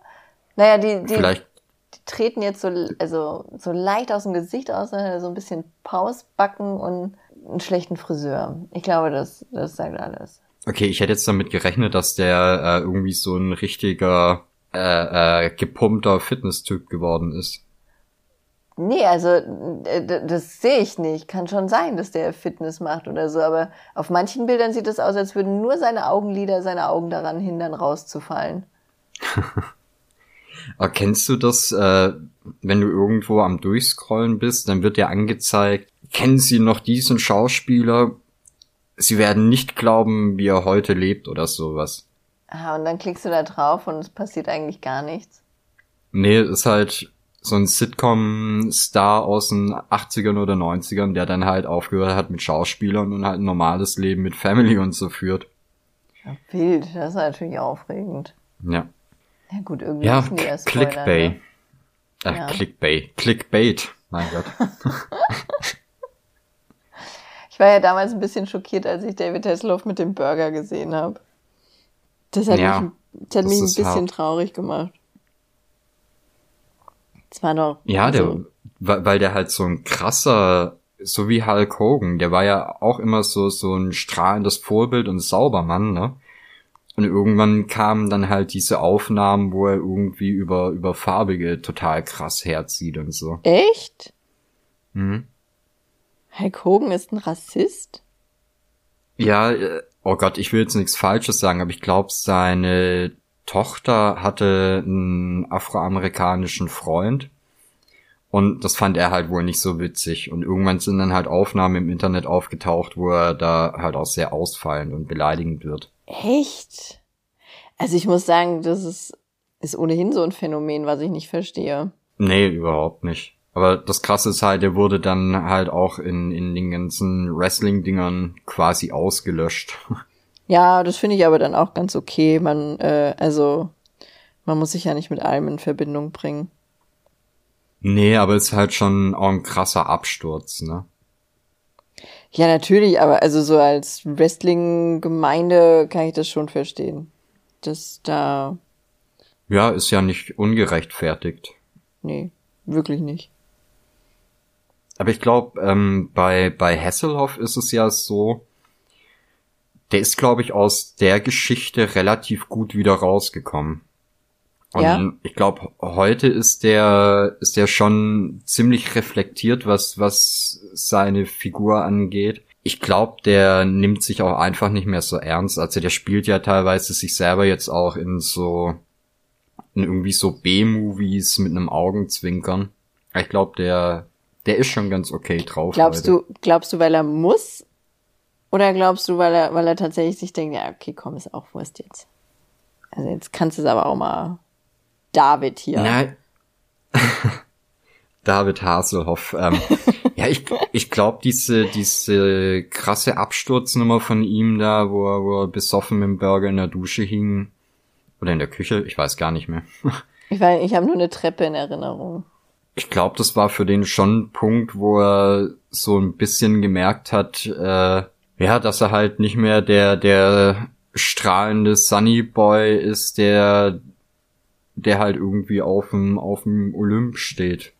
A: Naja, die, die,
B: Vielleicht,
A: die treten jetzt so, also, so leicht aus dem Gesicht aus, äh, so ein bisschen Pausbacken und einen schlechten Friseur. Ich glaube, das, das sagt alles.
B: okay, ich hätte jetzt damit gerechnet, dass der äh, irgendwie so ein richtiger äh, äh, gepumpter Fitness-Typ geworden ist.
A: Nee, also äh, das sehe ich nicht. Kann schon sein, dass der Fitness macht oder so, aber auf manchen Bildern sieht es aus, als würden nur seine Augenlider seine Augen daran hindern, rauszufallen.
B: Aber kennst du das, äh, wenn du irgendwo am Durchscrollen bist, dann wird dir angezeigt, kennen Sie noch diesen Schauspieler? Sie werden nicht glauben, wie er heute lebt oder sowas.
A: Ah, und dann klickst du da drauf und es passiert eigentlich gar nichts.
B: Nee, ist halt so ein Sitcom-Star aus den 80ern oder 90ern, der dann halt aufgehört hat mit Schauspielern und halt ein normales Leben mit Family und so führt.
A: Ja, wild, das ist natürlich aufregend.
B: Ja.
A: Ja gut, irgendwie
B: Ja,
A: müssen die spoilern,
B: Clickbait.
A: ne?
B: Äh,
A: Ja.
B: Clickbait. Clickbait. Mein Gott.
A: Ich war ja damals ein bisschen schockiert, als ich David Hasselhoff mit dem Burger gesehen habe. Das hat
B: Ja,
A: mich, das hat mich ein bisschen
B: hart.
A: traurig gemacht. Es war doch.
B: Ja, der,
A: also,
B: weil, weil der halt so ein krasser, so wie Hulk Hogan, der war ja auch immer so, so ein strahlendes Vorbild und Saubermann, ne? Und irgendwann kamen dann halt diese Aufnahmen, wo er irgendwie über, über Farbige total krass herzieht und so.
A: Echt?
B: Mhm.
A: Hulk Hogan ist ein Rassist?
B: Ja, äh, oh Gott, ich will jetzt nichts Falsches sagen, aber ich glaube, seine Tochter hatte einen afroamerikanischen Freund. Und das fand er halt wohl nicht so witzig. Und irgendwann sind dann halt Aufnahmen im Internet aufgetaucht, wo er da halt auch sehr ausfallend und beleidigend wird.
A: Echt? Also ich muss sagen, das ist, ist ohnehin so ein Phänomen, was ich nicht verstehe.
B: Nee, überhaupt nicht. Aber das Krasse ist halt, der wurde dann halt auch in, in den ganzen Wrestling-Dingern quasi ausgelöscht.
A: Ja, das finde ich aber dann auch ganz okay. Man, äh, also, man muss sich ja nicht mit allem in Verbindung bringen.
B: Nee, aber ist halt schon auch ein krasser Absturz, ne?
A: Ja, natürlich, aber also so als Wrestling-Gemeinde kann ich das schon verstehen. Das da.
B: Ja, ist ja nicht ungerechtfertigt.
A: Nee, wirklich nicht.
B: Aber ich glaube, ähm, bei, bei Hasselhoff ist es ja so, der ist, glaube ich, aus der Geschichte relativ gut wieder rausgekommen. Und ja. ich glaube, heute ist der, ist der schon ziemlich reflektiert, was, was seine Figur angeht. Ich glaube, der nimmt sich auch einfach nicht mehr so ernst. Also der spielt ja teilweise sich selber jetzt auch in so, in irgendwie so B-Movies mit einem Augenzwinkern. Ich glaube, der, der ist schon ganz okay drauf.
A: Glaubst heute. du, glaubst du, weil er muss? Oder glaubst du, weil er, weil er tatsächlich sich denkt, ja, okay, komm, ist auch Wurst jetzt. Also jetzt kannst du es aber auch mal David hier. Nein.
B: David Haselhoff. Ähm, ja, ich, ich glaube, diese, diese krasse Absturznummer von ihm da, wo er, wo er besoffen mit dem Burger in der Dusche hing. Oder in der Küche, ich weiß gar nicht mehr.
A: ich weiß, ich habe nur eine Treppe in Erinnerung.
B: Ich glaube, das war für den schon ein Punkt, wo er so ein bisschen gemerkt hat, äh, ja, dass er halt nicht mehr der, der strahlende Sunny Boy ist, der der halt irgendwie auf dem, auf dem Olymp steht.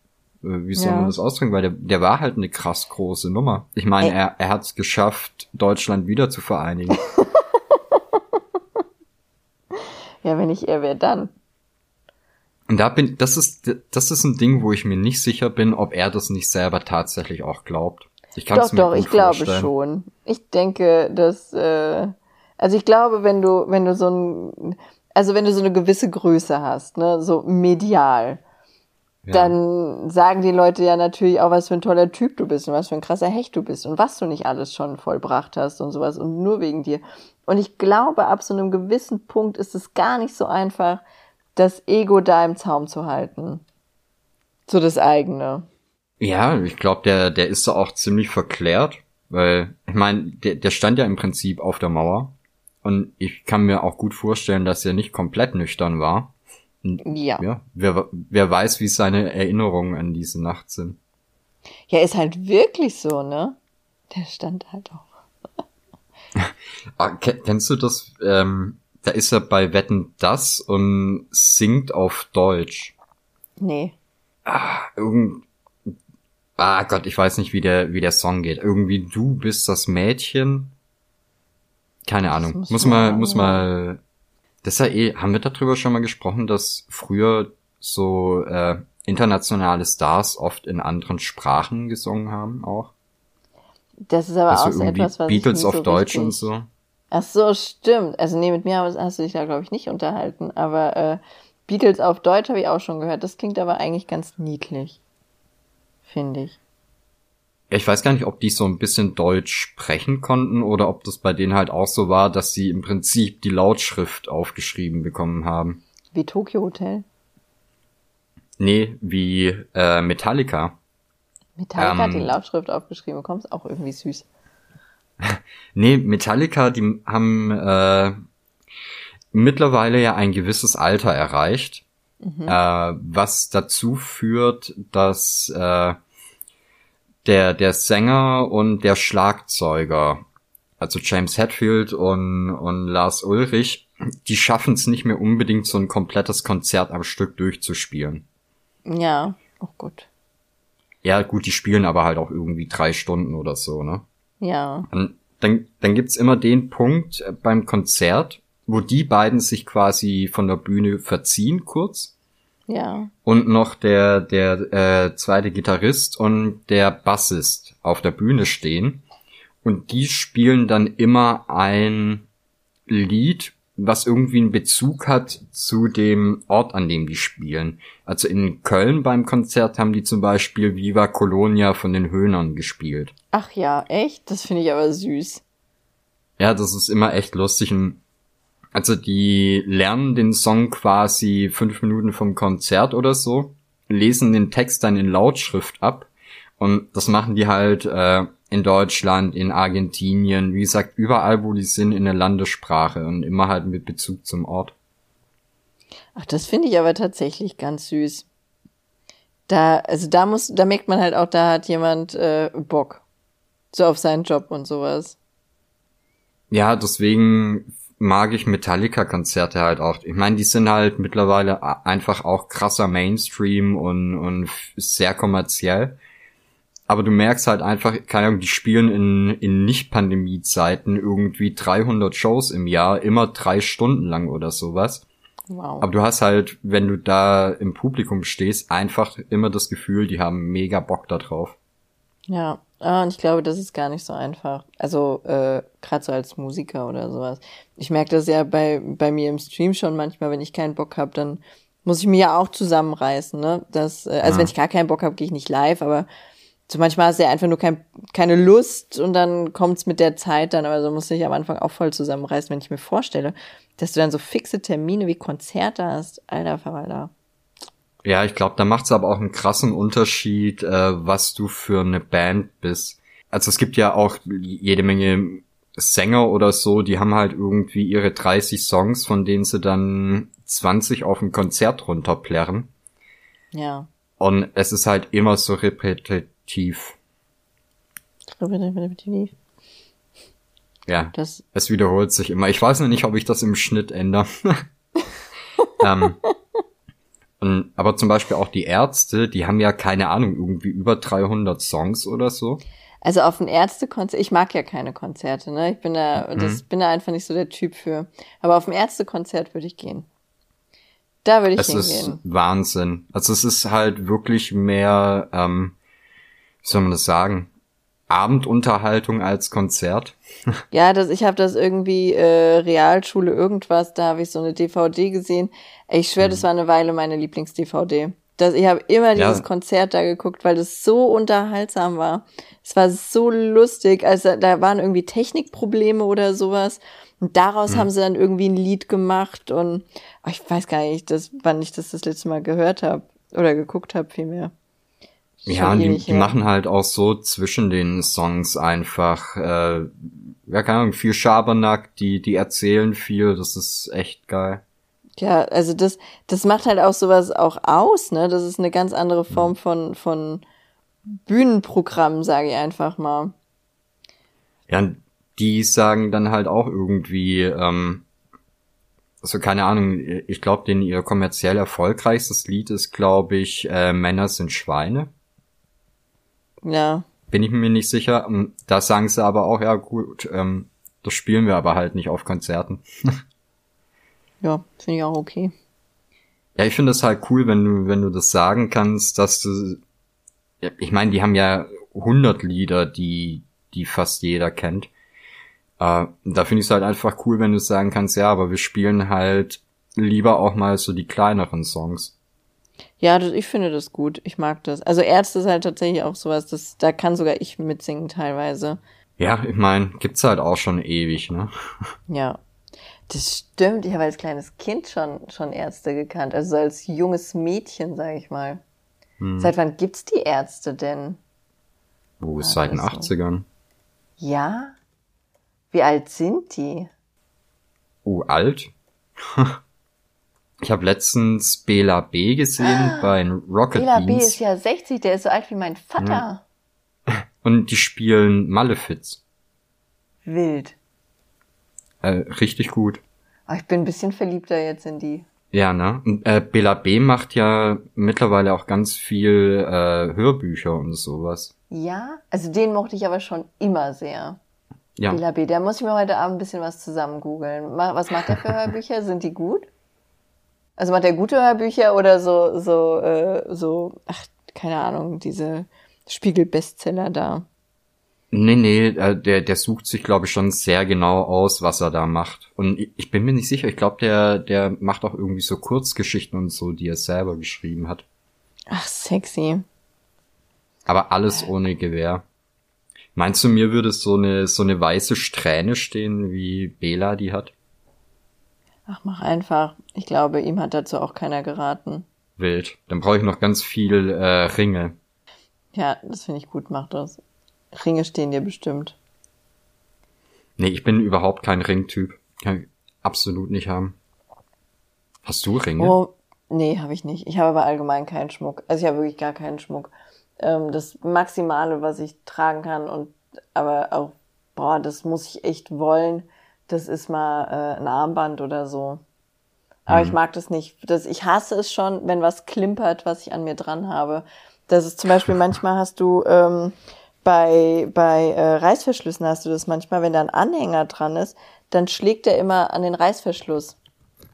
B: Äh, wie soll ja. man das ausdrücken? Weil der, der war halt eine krass große Nummer. Ich meine, er, er hat es geschafft, Deutschland wieder zu vereinigen.
A: ja, wenn ich er wäre, dann.
B: Und da bin, das ist, das ist ein Ding, wo ich mir nicht sicher bin, ob er das nicht selber tatsächlich auch glaubt.
A: Ich kann doch, mir doch, ich glaube schon. Ich denke, dass, äh, also ich glaube, wenn du, wenn du so ein, also wenn du so eine gewisse Größe hast, ne, so medial, ja. dann sagen die Leute ja natürlich auch, was für ein toller Typ du bist und was für ein krasser Hecht du bist und was du nicht alles schon vollbracht hast und sowas und nur wegen dir. Und ich glaube, ab so einem gewissen Punkt ist es gar nicht so einfach, das Ego da im Zaum zu halten. So das eigene.
B: Ja, ich glaube, der, der ist da auch ziemlich verklärt, weil, ich meine, der, der stand ja im Prinzip auf der Mauer und ich kann mir auch gut vorstellen, dass er nicht komplett nüchtern war. Und, ja. ja wer, wer weiß, wie seine Erinnerungen an diese Nacht sind.
A: Ja, ist halt wirklich so, ne? Der stand halt auch.
B: ah, kennst du das? Ähm, da ist er bei Wetten das und singt auf Deutsch.
A: Nee.
B: Ah, irgend, ah Gott, ich weiß nicht, wie der, wie der Song geht. Irgendwie du bist das Mädchen keine Ahnung. Muss, muss mal, muss mal. Das ist ja eh, haben wir darüber schon mal gesprochen, dass früher so äh, internationale Stars oft in anderen Sprachen gesungen haben auch.
A: Das ist aber also auch so etwas, was
B: Beatles auf so Deutsch richtig... und so.
A: Ach so, stimmt. Also nee, mit mir hast du dich da glaube ich nicht unterhalten, aber äh, Beatles auf Deutsch habe ich auch schon gehört. Das klingt aber eigentlich ganz niedlich, finde ich.
B: Ich weiß gar nicht, ob die so ein bisschen Deutsch sprechen konnten oder ob das bei denen halt auch so war, dass sie im Prinzip die Lautschrift aufgeschrieben bekommen haben.
A: Wie Tokyo Hotel?
B: Nee, wie äh, Metallica.
A: Metallica ähm, hat die Lautschrift aufgeschrieben bekommen, ist auch irgendwie süß.
B: nee, Metallica, die haben äh, mittlerweile ja ein gewisses Alter erreicht, mhm. äh, was dazu führt, dass äh, der, der Sänger und der Schlagzeuger, also James Hetfield und, und Lars Ulrich, die schaffen es nicht mehr unbedingt, so ein komplettes Konzert am Stück durchzuspielen.
A: Ja, oh gut.
B: Ja, gut, die spielen aber halt auch irgendwie drei Stunden oder so, ne?
A: Ja.
B: Und dann, dann gibt's immer den Punkt beim Konzert, wo die beiden sich quasi von der Bühne verziehen kurz
A: ja.
B: Und noch der, der äh, zweite Gitarrist und der Bassist auf der Bühne stehen. Und die spielen dann immer ein Lied, was irgendwie einen Bezug hat zu dem Ort, an dem die spielen. Also in Köln beim Konzert haben die zum Beispiel Viva Colonia von den Höhnern gespielt.
A: Ach ja, echt? Das finde ich aber süß.
B: Ja, das ist immer echt lustig. Und Also die lernen den Song quasi fünf Minuten vom Konzert oder so, lesen den Text dann in Lautschrift ab und das machen die halt äh, in Deutschland, in Argentinien, wie gesagt, überall, wo die sind, in der Landessprache und immer halt mit Bezug zum Ort.
A: Ach, das finde ich aber tatsächlich ganz süß. Da, also da muss, da merkt man halt auch, da hat jemand äh, Bock. So auf seinen Job und sowas.
B: Ja, deswegen mag ich Metallica-Konzerte halt auch. Ich meine, die sind halt mittlerweile einfach auch krasser Mainstream und, und sehr kommerziell. Aber du merkst halt einfach, keine Ahnung, die spielen in, in Nicht-Pandemie-Zeiten irgendwie 300 Shows im Jahr, immer drei Stunden lang oder sowas. Wow. Aber du hast halt, wenn du da im Publikum stehst, einfach immer das Gefühl, die haben mega Bock da drauf.
A: Ja, ah, und ich glaube, das ist gar nicht so einfach. Also, äh, gerade so als Musiker oder sowas. Ich merke das ja bei, bei mir im Stream schon manchmal, wenn ich keinen Bock habe, dann muss ich mir ja auch zusammenreißen, ne? Das, äh, also ja. wenn ich gar keinen Bock habe, gehe ich nicht live, aber so manchmal hast du ja einfach nur kein, keine Lust und dann kommt's mit der Zeit dann, aber so muss ich am Anfang auch voll zusammenreißen, wenn ich mir vorstelle, dass du dann so fixe Termine wie Konzerte hast. Alter Verwalter.
B: Ja, ich glaube, da macht's aber auch einen krassen Unterschied, äh, was du für eine Band bist. Also es gibt ja auch jede Menge Sänger oder so, die haben halt irgendwie ihre 30 Songs, von denen sie dann 20 auf ein Konzert runterplärren.
A: Ja.
B: Und es ist halt immer so repetitiv.
A: Repetitiv.
B: Ja, das es wiederholt sich immer. Ich weiß noch nicht, ob ich das im Schnitt ändere. ähm, aber zum Beispiel auch die Ärzte, die haben ja keine Ahnung, irgendwie über 300 Songs oder so.
A: Also auf ein Ärztekonzert, ich mag ja keine Konzerte, ne? Ich bin da, mhm. das bin da einfach nicht so der Typ für. Aber auf ein Ärztekonzert würde ich gehen. Da würde ich es hingehen.
B: ist Wahnsinn. Also es ist halt wirklich mehr, ähm, wie soll man das sagen? Abendunterhaltung als Konzert.
A: ja, das, ich habe das irgendwie äh, Realschule irgendwas, da habe ich so eine DVD gesehen. Ich schwöre, mhm. das war eine Weile meine Lieblings-DVD. Das, ich habe immer dieses ja. Konzert da geguckt, weil das so unterhaltsam war. Es war so lustig. Also da waren irgendwie Technikprobleme oder sowas. Und daraus mhm. haben sie dann irgendwie ein Lied gemacht. Und oh, ich weiß gar nicht, das, wann ich das das letzte Mal gehört habe oder geguckt habe, vielmehr.
B: Ja, und die, die machen halt auch so zwischen den Songs einfach, äh, ja, keine Ahnung, viel Schabernack, die, die erzählen viel, das ist echt geil.
A: Ja, also das, das macht halt auch sowas auch aus, ne? Das ist eine ganz andere Form mhm. von, von Bühnenprogramm, sage ich einfach mal.
B: Ja, die sagen dann halt auch irgendwie, ähm, also keine Ahnung, ich glaube, den ihr kommerziell erfolgreichstes Lied ist, glaube ich, äh, Männer sind Schweine.
A: Ja.
B: Bin ich mir nicht sicher. Ähm, da sagen sie aber auch, ja gut, ähm, das spielen wir aber halt nicht auf Konzerten.
A: ja, finde ich auch okay.
B: Ja, ich finde es halt cool, wenn du, wenn du das sagen kannst, dass du, ich meine, die haben ja 100 Lieder, die, die fast jeder kennt. Äh, da finde ich es halt einfach cool, wenn du sagen kannst, ja, aber wir spielen halt lieber auch mal so die kleineren Songs.
A: Ja, das, ich finde das gut. Ich mag das. Also Ärzte ist halt tatsächlich auch sowas, das, da kann sogar ich mitsingen teilweise.
B: Ja, ich meine, gibt's halt auch schon ewig, ne?
A: Ja. Das stimmt. Ich habe als kleines Kind schon, schon Ärzte gekannt. Also als junges Mädchen, sag ich mal. Hm. Seit wann gibt's die Ärzte denn?
B: Oh, ah, seit den 80ern.
A: Ja? Wie alt sind die?
B: Oh, alt? Ich habe letztens Bela B gesehen ah, bei Rocket Bela Beans. Bela B
A: ist ja 60, der ist so alt wie mein Vater.
B: Ja. Und die spielen Malefiz.
A: Wild.
B: Äh, richtig gut.
A: Aber ich bin ein bisschen verliebter jetzt in die.
B: Ja, ne? Und, äh, Bela B macht ja mittlerweile auch ganz viel äh, Hörbücher und sowas.
A: Ja, also den mochte ich aber schon immer sehr. Ja. Bela B, da muss ich mir heute Abend ein bisschen was zusammen googeln. Was macht der für Hörbücher? Sind die gut? Also macht er gute Hörbücher oder so, so, äh, so, ach, keine Ahnung, diese Spiegel-Bestseller da?
B: Nee, nee, äh, der, der sucht sich, glaube ich, schon sehr genau aus, was er da macht. Und ich bin mir nicht sicher, ich glaube, der, der macht auch irgendwie so Kurzgeschichten und so, die er selber geschrieben hat.
A: Ach, sexy.
B: Aber alles ohne Gewehr. Meinst du, mir würde so eine, so eine weiße Strähne stehen, wie Bela die hat?
A: Ach, mach einfach. Ich glaube, ihm hat dazu auch keiner geraten.
B: Wild. Dann brauche ich noch ganz viel äh, Ringe.
A: Ja, das finde ich gut, mach das. Ringe stehen dir bestimmt.
B: Nee, ich bin überhaupt kein Ringtyp. Kann ich absolut nicht haben. Hast du Ringe?
A: Oh, nee, habe ich nicht. Ich habe aber allgemein keinen Schmuck. Also ich habe wirklich gar keinen Schmuck. Ähm, das Maximale, was ich tragen kann und aber auch, boah, das muss ich echt wollen. Das ist mal äh, ein Armband oder so. Aber mhm. ich mag das nicht. Das, ich hasse es schon, wenn was klimpert, was ich an mir dran habe. Das ist zum Beispiel manchmal hast du ähm, bei, bei äh, Reißverschlüssen hast du das manchmal, wenn da ein Anhänger dran ist, dann schlägt er immer an den Reißverschluss.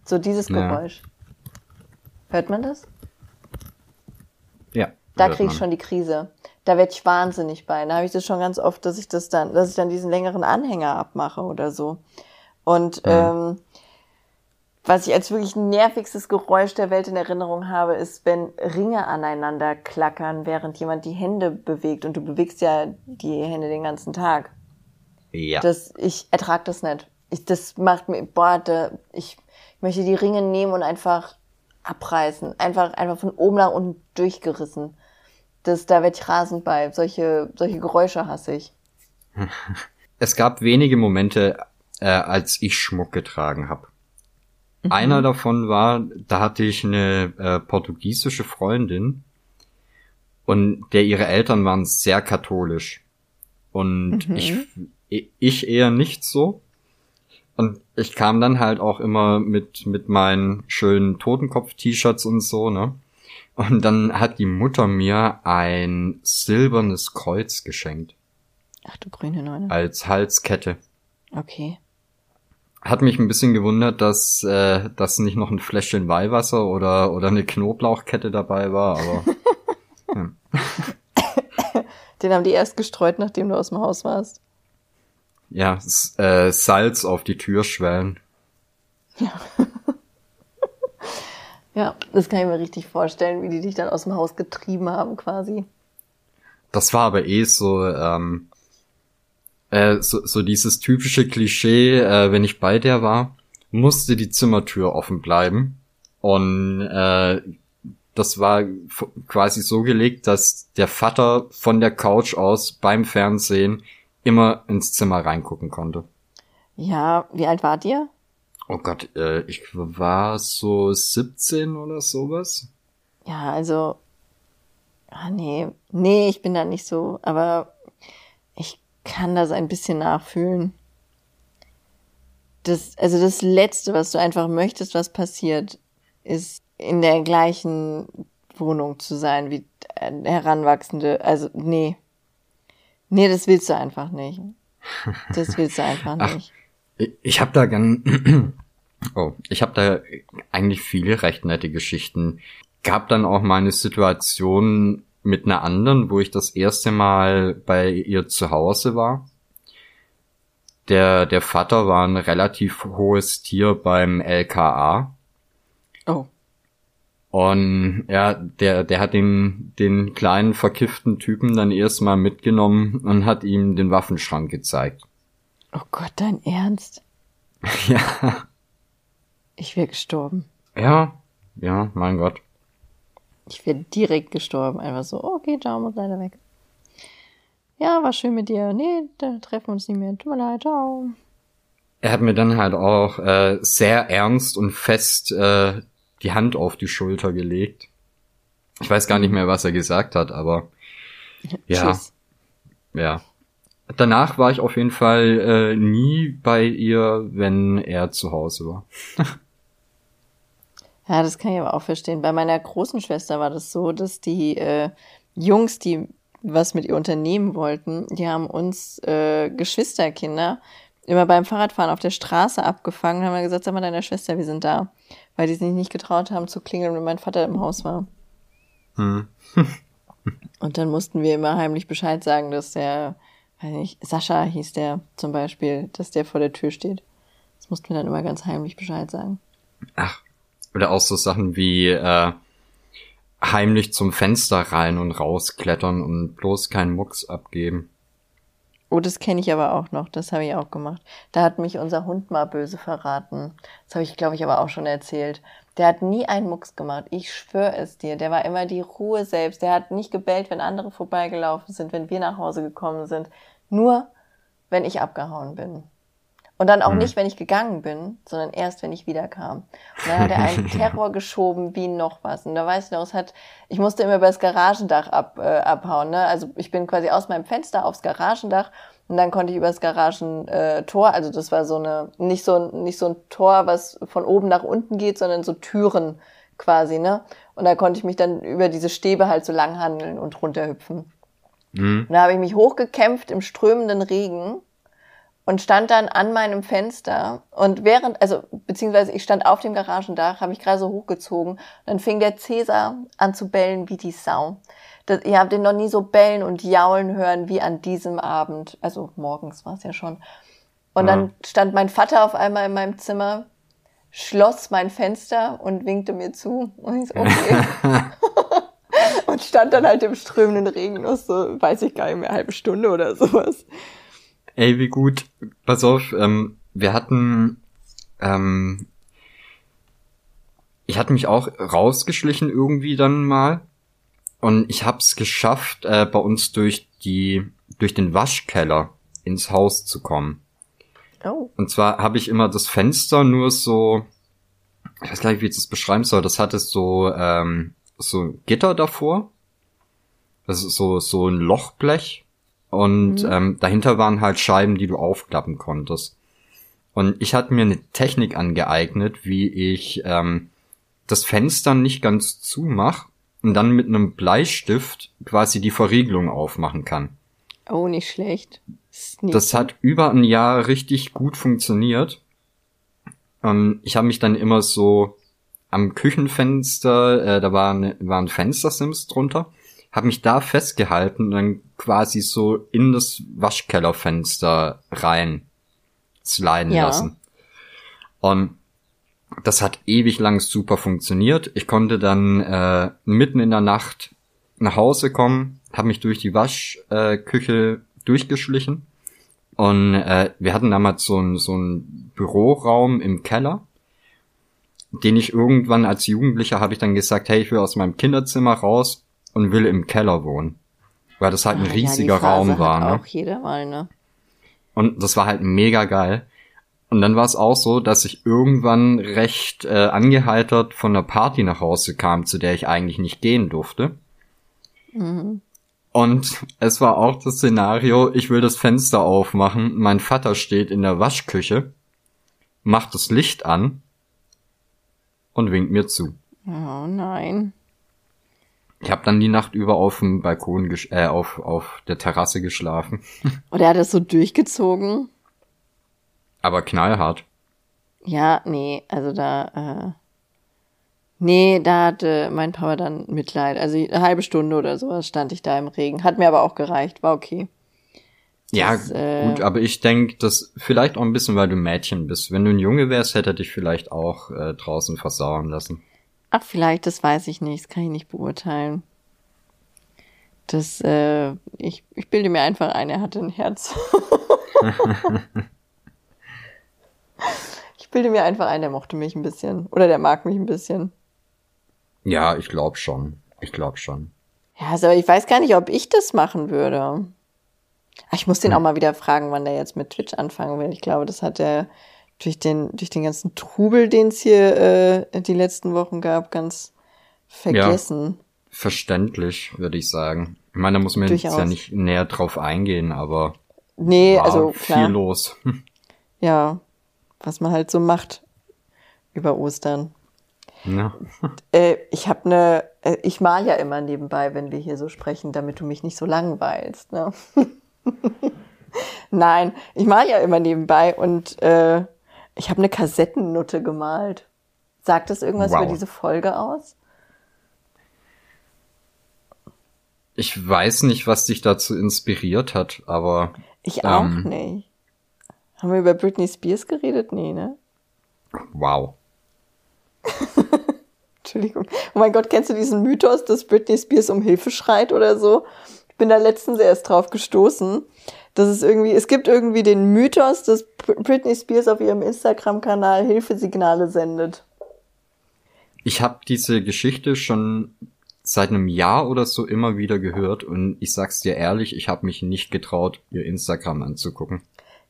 A: So dieses Geräusch. Ja. Hört man das?
B: Ja.
A: Da kriege ich schon die Krise. Da werde ich wahnsinnig bei. Da habe ich das schon ganz oft, dass ich das dann, dass ich dann diesen längeren Anhänger abmache oder so. Und mhm. ähm, was ich als wirklich nervigstes Geräusch der Welt in Erinnerung habe, ist, wenn Ringe aneinander klackern, während jemand die Hände bewegt. Und du bewegst ja die Hände den ganzen Tag.
B: Ja.
A: Das, ich ertrag das nicht. Ich, das macht mir, boah, da, ich, ich möchte die Ringe nehmen und einfach abreißen. Einfach, einfach von oben nach unten durchgerissen. Das, da werde ich rasend bei. Solche, solche Geräusche hasse ich.
B: Es gab wenige Momente, äh, als ich Schmuck getragen habe. Mhm. Einer davon war, da hatte ich eine äh, portugiesische Freundin und der ihre Eltern waren sehr katholisch und mhm. ich ich eher nicht so. Und ich kam dann halt auch immer mit mit meinen schönen Totenkopf-T-Shirts und so, ne? Und dann hat die Mutter mir ein silbernes Kreuz geschenkt.
A: Ach du grüne Neune.
B: Als Halskette.
A: Okay.
B: Hat mich ein bisschen gewundert, dass äh, dass nicht noch ein Fläschchen Weihwasser oder oder eine Knoblauchkette dabei war, aber
A: ja. Den haben die erst gestreut, nachdem du aus dem Haus warst.
B: Ja, äh, Salz auf die Türschwellen.
A: Ja. Ja, das kann ich mir richtig vorstellen, wie die dich dann aus dem Haus getrieben haben, quasi.
B: Das war aber eh so, ähm, äh, so, so dieses typische Klischee, äh, wenn ich bei der war, musste die Zimmertür offen bleiben. Und äh, das war quasi so gelegt, dass der Vater von der Couch aus beim Fernsehen immer ins Zimmer reingucken konnte.
A: Ja, wie alt wart ihr?
B: Oh Gott, äh, ich war so 17 oder sowas.
A: Ja, also, ah nee, nee, ich bin da nicht so, aber ich kann das ein bisschen nachfühlen. Das, also das Letzte, was du einfach möchtest, was passiert, ist in der gleichen Wohnung zu sein wie Heranwachsende. Also, nee. Nee, das willst du einfach nicht. Das willst du einfach nicht.
B: Ich habe da gern. Oh, ich habe da eigentlich viele recht nette Geschichten. Gab dann auch mal eine Situation, mit einer anderen, wo ich das erste Mal bei ihr zu Hause war. Der, der Vater war ein relativ hohes Tier beim LKA.
A: Oh.
B: Und ja, der, der hat den, den kleinen verkifften Typen dann erstmal mitgenommen und hat ihm den Waffenschrank gezeigt.
A: Oh Gott, dein Ernst?
B: ja.
A: Ich wäre gestorben.
B: Ja, ja, mein Gott.
A: Ich wäre direkt gestorben. Einfach so, okay, ciao, muss leider weg. Ja, war schön mit dir. Nee, da treffen wir uns nicht mehr. Tut mir leid, ciao.
B: Er hat mir dann halt auch äh, sehr ernst und fest äh, die Hand auf die Schulter gelegt. Ich weiß gar nicht mehr, was er gesagt hat, aber ja. Tschüss. Ja. Danach war ich auf jeden Fall äh, nie bei ihr, wenn er zu Hause war.
A: Ja, das kann ich aber auch verstehen. Bei meiner großen Schwester war das so, dass die äh, Jungs, die was mit ihr unternehmen wollten, die haben uns äh, Geschwisterkinder immer beim Fahrradfahren auf der Straße abgefangen und haben gesagt, sag mal deiner Schwester, wir sind da. Weil die sich nicht getraut haben zu klingeln, wenn mein Vater im Haus war. Hm. und dann mussten wir immer heimlich Bescheid sagen, dass der, weiß nicht, Sascha hieß der zum Beispiel, dass der vor der Tür steht. Das mussten wir dann immer ganz heimlich Bescheid sagen.
B: Ach, oder auch so Sachen wie äh, heimlich zum Fenster rein und rausklettern und bloß keinen Mucks abgeben.
A: Oh, das kenne ich aber auch noch. Das habe ich auch gemacht. Da hat mich unser Hund mal böse verraten. Das habe ich, glaube ich, aber auch schon erzählt. Der hat nie einen Mucks gemacht. Ich schwöre es dir. Der war immer die Ruhe selbst. Der hat nicht gebellt, wenn andere vorbeigelaufen sind, wenn wir nach Hause gekommen sind. Nur, wenn ich abgehauen bin. Und dann auch mhm. nicht, wenn ich gegangen bin, sondern erst, wenn ich wiederkam. Und dann hat er einen Terror geschoben wie noch was. Und da weiß ich noch, es hat, ich musste immer über das Garagendach ab, äh, abhauen. Ne? Also ich bin quasi aus meinem Fenster aufs Garagendach und dann konnte ich über das Garagentor, also das war so eine, nicht so, nicht so ein Tor, was von oben nach unten geht, sondern so Türen quasi, ne? Und da konnte ich mich dann über diese Stäbe halt so lang handeln und runterhüpfen. Mhm. Und da habe ich mich hochgekämpft im strömenden Regen und stand dann an meinem Fenster und während, also beziehungsweise ich stand auf dem Garagendach, habe ich gerade so hochgezogen, dann fing der Cäsar an zu bellen wie die Sau. Das, ihr habt ihn noch nie so bellen und jaulen hören wie an diesem Abend, also morgens war es ja schon. Und ja. dann stand mein Vater auf einmal in meinem Zimmer, schloss mein Fenster und winkte mir zu und ich so, okay. und stand dann halt im strömenden Regen noch so, weiß ich gar nicht mehr, halbe Stunde oder sowas.
B: Ey, wie gut. Pass auf, ähm, wir hatten, ähm, ich hatte mich auch rausgeschlichen irgendwie dann mal und ich hab's geschafft, äh, bei uns durch die, durch den Waschkeller ins Haus zu kommen. Oh. Und zwar habe ich immer das Fenster nur so, ich weiß gar nicht, wie ich das beschreiben soll. Das hatte so, ähm, so Gitter davor. Das ist so, so ein Lochblech. Und mhm. ähm, dahinter waren halt Scheiben, die du aufklappen konntest. Und ich hatte mir eine Technik angeeignet, wie ich ähm, das Fenster nicht ganz zumach und dann mit einem Bleistift quasi die Verriegelung aufmachen kann.
A: Oh, nicht schlecht.
B: Nicht das hat über ein Jahr richtig gut funktioniert. Und ich habe mich dann immer so am Küchenfenster, äh, da war, eine, war ein Fenstersims drunter, habe mich da festgehalten und dann quasi so in das Waschkellerfenster rein sliden ja. lassen. Und das hat ewig lang super funktioniert. Ich konnte dann äh, mitten in der Nacht nach Hause kommen, habe mich durch die Waschküche äh, durchgeschlichen und äh, wir hatten damals so ein so ein Büroraum im Keller, den ich irgendwann als Jugendlicher habe ich dann gesagt, hey, ich will aus meinem Kinderzimmer raus und will im Keller wohnen. Weil das halt ein ah, riesiger ja, Raum war. ne?
A: Auch jeder mal, ne?
B: Und das war halt mega geil. Und dann war es auch so, dass ich irgendwann recht äh, angeheitert von einer Party nach Hause kam, zu der ich eigentlich nicht gehen durfte. Mhm. Und es war auch das Szenario, ich will das Fenster aufmachen, mein Vater steht in der Waschküche, macht das Licht an und winkt mir zu.
A: Oh nein.
B: Ich habe dann die Nacht über auf dem Balkon, äh, auf, auf der Terrasse geschlafen.
A: Und er hat das so durchgezogen?
B: Aber knallhart.
A: Ja, nee, also da, äh, nee, da hatte mein Papa dann Mitleid. Also eine halbe Stunde oder sowas stand ich da im Regen. Hat mir aber auch gereicht, war okay.
B: Ja, das, äh, gut, aber ich denke, das vielleicht auch ein bisschen, weil du Mädchen bist. Wenn du ein Junge wärst, hätte er dich vielleicht auch äh, draußen versauern lassen.
A: Ach, vielleicht, das weiß ich nicht, das kann ich nicht beurteilen. Das, äh, ich, ich bilde mir einfach ein, er hatte ein Herz. ich bilde mir einfach ein, der mochte mich ein bisschen. Oder der mag mich ein bisschen.
B: Ja, ich glaube schon. Ich glaube schon.
A: Ja, also, aber ich weiß gar nicht, ob ich das machen würde. Ich muss den hm. auch mal wieder fragen, wann der jetzt mit Twitch anfangen will. Ich glaube, das hat er durch den, durch den ganzen Trubel, den es hier äh, die letzten Wochen gab, ganz vergessen.
B: Ja, verständlich, würde ich sagen. Ich meine, da muss man Durchaus. jetzt ja nicht näher drauf eingehen, aber
A: nee, war also klar.
B: viel los.
A: Ja, was man halt so macht über Ostern.
B: Ja.
A: Äh, ich habe eine, äh, ich mal ja immer nebenbei, wenn wir hier so sprechen, damit du mich nicht so langweilst. Ne? Nein, ich mal ja immer nebenbei und äh, ich habe eine Kassettennutte gemalt. Sagt das irgendwas wow. über diese Folge aus?
B: Ich weiß nicht, was dich dazu inspiriert hat, aber.
A: Ich auch ähm, nicht. Haben wir über Britney Spears geredet? Nee, ne?
B: Wow.
A: Entschuldigung. Oh mein Gott, kennst du diesen Mythos, dass Britney Spears um Hilfe schreit oder so? Ich bin da letztens erst drauf gestoßen. Das ist irgendwie, es gibt irgendwie den Mythos, dass Britney Spears auf ihrem Instagram-Kanal Hilfesignale sendet.
B: Ich habe diese Geschichte schon seit einem Jahr oder so immer wieder gehört und ich sag's dir ehrlich, ich habe mich nicht getraut, ihr Instagram anzugucken.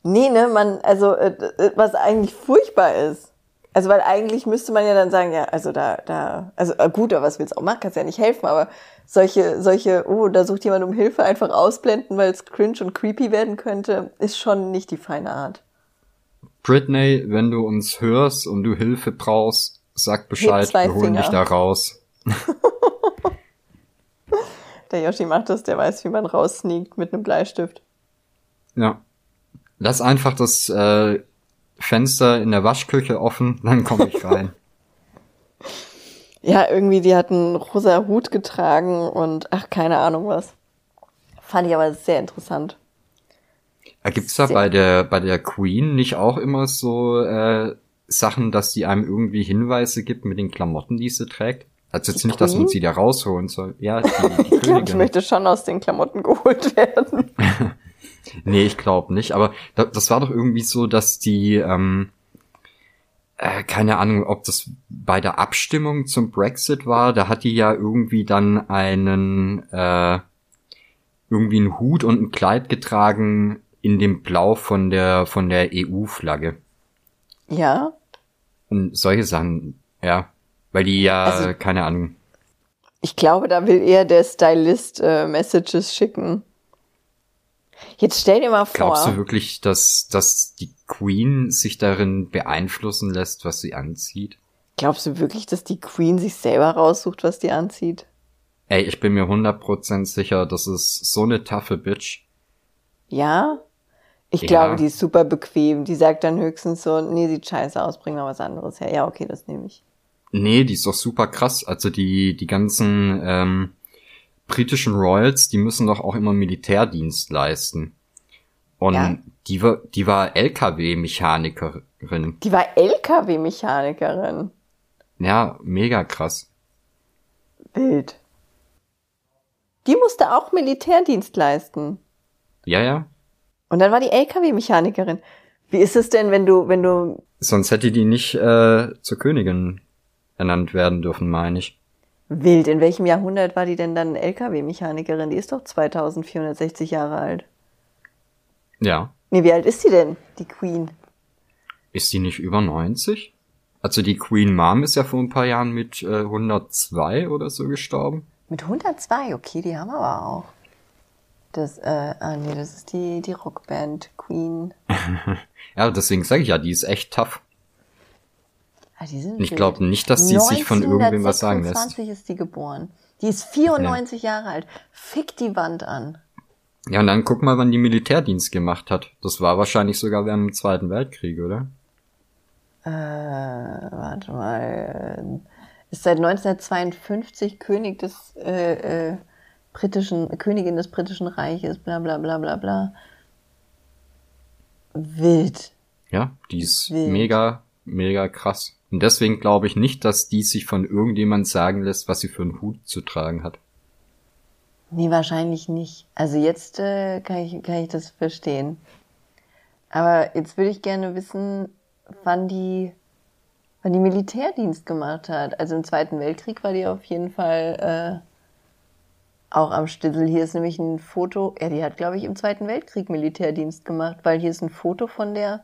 A: Nee, ne, man, also äh, äh, was eigentlich furchtbar ist. Also weil eigentlich müsste man ja dann sagen, ja, also da, da, also äh, gut, aber was willst du auch machen, kannst ja nicht helfen, aber solche, solche, oh, da sucht jemand um Hilfe, einfach ausblenden, weil es cringe und creepy werden könnte, ist schon nicht die feine Art.
B: Britney, wenn du uns hörst und du Hilfe brauchst, sag Bescheid, wir holen dich da raus.
A: der Yoshi macht das, der weiß, wie man raussneakt mit einem Bleistift.
B: Ja. Lass einfach das äh, Fenster in der Waschküche offen, dann komme ich rein.
A: ja, irgendwie, die hat einen rosa Hut getragen und ach, keine Ahnung was. Fand ich aber sehr interessant.
B: Gibt's da bei der, bei der Queen nicht auch immer so äh, Sachen, dass die einem irgendwie Hinweise gibt mit den Klamotten, die sie trägt? Also jetzt die nicht, Queen? dass man sie da rausholen soll. Ja, die,
A: die ich glaube, ich möchte schon aus den Klamotten geholt werden.
B: nee, ich glaube nicht. Aber das war doch irgendwie so, dass die, ähm, äh, keine Ahnung, ob das bei der Abstimmung zum Brexit war. Da hat die ja irgendwie dann einen, äh, irgendwie einen Hut und ein Kleid getragen in dem Blau von der, von der EU-Flagge.
A: Ja.
B: Und solche Sachen, ja. Weil die ja, also, keine Ahnung.
A: Ich glaube, da will eher der Stylist äh, Messages schicken. Jetzt stell dir mal vor.
B: Glaubst du wirklich, dass, dass die Queen sich darin beeinflussen lässt, was sie anzieht?
A: Glaubst du wirklich, dass die Queen sich selber raussucht, was die anzieht?
B: Ey, ich bin mir 100% sicher, das ist so eine taffe Bitch.
A: Ja? Ich ja. glaube, die ist super bequem. Die sagt dann höchstens so, nee, sieht scheiße aus, bring mal was anderes her. Ja, okay, das nehme ich.
B: Nee, die ist doch super krass. Also die, die ganzen ähm, britischen Royals, die müssen doch auch immer Militärdienst leisten. Und ja. die war, die war LKW-Mechanikerin.
A: Die war LKW-Mechanikerin.
B: Ja, mega krass.
A: Wild. Die musste auch Militärdienst leisten.
B: Ja, ja.
A: Und dann war die LKW-Mechanikerin. Wie ist es denn, wenn du, wenn du.
B: Sonst hätte die nicht äh, zur Königin ernannt werden dürfen, meine ich.
A: Wild. In welchem Jahrhundert war die denn dann LKW-Mechanikerin? Die ist doch 2460 Jahre alt.
B: Ja.
A: Nee, wie alt ist sie denn, die Queen?
B: Ist die nicht über 90? Also die Queen Mom ist ja vor ein paar Jahren mit äh, 102 oder so gestorben.
A: Mit 102? Okay, die haben wir aber auch. Das, äh, ah nee, das ist die, die Rockband Queen.
B: ja, deswegen sage ich ja, die ist echt tough.
A: Ah,
B: ich glaube nicht, dass sie sich von irgendwem was sagen lässt.
A: 1926 ist die geboren. Die ist 94 ja. Jahre alt. Fick die Wand an.
B: Ja, und dann guck mal, wann die Militärdienst gemacht hat. Das war wahrscheinlich sogar während dem Zweiten Weltkrieg, oder?
A: Äh, warte mal. Ist seit 1952 König des äh, äh, britischen, Königin des britischen Reiches, bla bla bla bla bla. Wild.
B: Ja, die ist Wild. mega, mega krass. Und deswegen glaube ich nicht, dass die sich von irgendjemand sagen lässt, was sie für einen Hut zu tragen hat.
A: Nee, wahrscheinlich nicht. Also jetzt äh, kann, ich, kann ich das verstehen. Aber jetzt würde ich gerne wissen, wann die, wann die Militärdienst gemacht hat. Also im Zweiten Weltkrieg war die auf jeden Fall äh, auch am Stissel. Hier ist nämlich ein Foto. Ja, die hat, glaube ich, im Zweiten Weltkrieg Militärdienst gemacht, weil hier ist ein Foto von der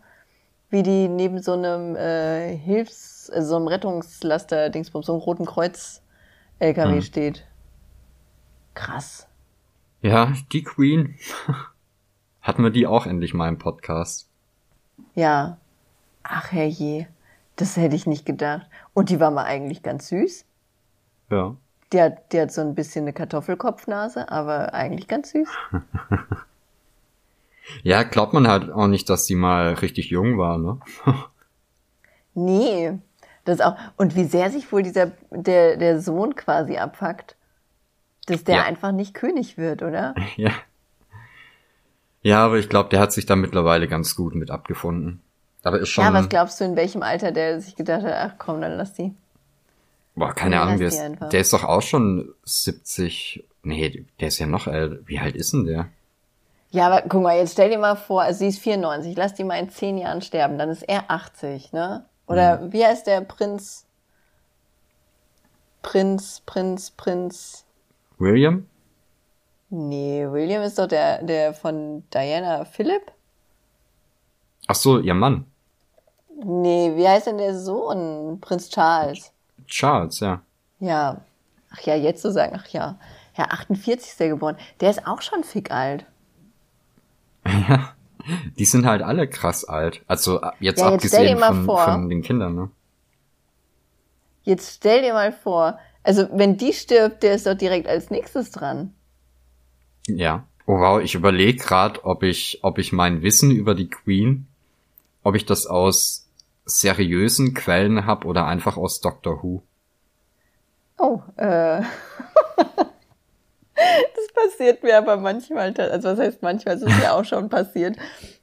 A: wie die neben so einem äh, Hilfs-, also so einem Rettungslaster-Dingsbums, so einem Roten Kreuz-LKW hm. steht. Krass.
B: Ja, die Queen. Hatten wir die auch endlich mal im Podcast.
A: Ja. Ach herrje. Das hätte ich nicht gedacht. Und die war mal eigentlich ganz süß.
B: Ja.
A: Die hat, die hat so ein bisschen eine Kartoffelkopfnase, aber eigentlich ganz süß.
B: Ja, glaubt man halt auch nicht, dass sie mal richtig jung war, ne?
A: nee. Das auch. Und wie sehr sich wohl dieser, der, der Sohn quasi abfuckt, dass der ja. einfach nicht König wird, oder?
B: Ja. Ja, aber ich glaube, der hat sich da mittlerweile ganz gut mit abgefunden. Aber ist schon. Ja,
A: was glaubst du, in welchem Alter der sich gedacht hat, ach komm, dann lass die.
B: Boah, keine Ahnung, der ist, der ist doch auch schon 70. Nee, der ist ja noch älter. Wie alt ist denn der?
A: Ja, aber guck mal, jetzt stell dir mal vor, also sie ist 94, lass die mal in zehn Jahren sterben, dann ist er 80, ne? Oder mhm. wie heißt der Prinz? Prinz, Prinz, Prinz.
B: William?
A: Nee, William ist doch der, der von Diana Philipp.
B: Ach so, ihr Mann.
A: Nee, wie heißt denn der Sohn? Prinz Charles.
B: Charles, ja.
A: Ja. Ach ja, jetzt zu so sagen, ach ja. Ja, 48 ist der geboren. Der ist auch schon fick alt.
B: Ja, die sind halt alle krass alt. Also äh, jetzt ja, jetzt abgesehen von, vor, von den Kindern, ne?
A: Jetzt stell dir mal vor, also wenn die stirbt, der ist doch direkt als nächstes dran.
B: Ja. Oh wow, ich überlege gerade, ob ich, ob ich mein Wissen über die Queen, ob ich das aus seriösen Quellen hab oder einfach aus Doctor Who.
A: Oh, äh. Das passiert mir aber manchmal, also was heißt manchmal, es ist mir auch schon passiert,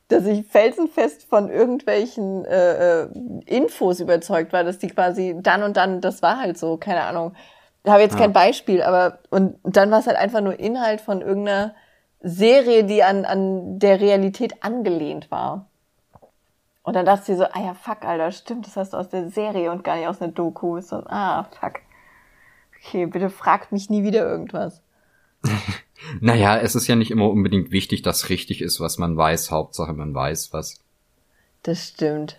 A: dass ich felsenfest von irgendwelchen äh, äh, Infos überzeugt war, dass die quasi dann und dann, das war halt so, keine Ahnung. Ich habe jetzt ja. kein Beispiel, aber und dann war es halt einfach nur Inhalt von irgendeiner Serie, die an, an der Realität angelehnt war. Und dann dachte sie so, ah ja, fuck, Alter, stimmt, das hast du aus der Serie und gar nicht aus einer Doku. So, ah, fuck. Okay, bitte fragt mich nie wieder irgendwas.
B: naja, es ist ja nicht immer unbedingt wichtig, dass richtig ist, was man weiß. Hauptsache, man weiß was.
A: Das stimmt.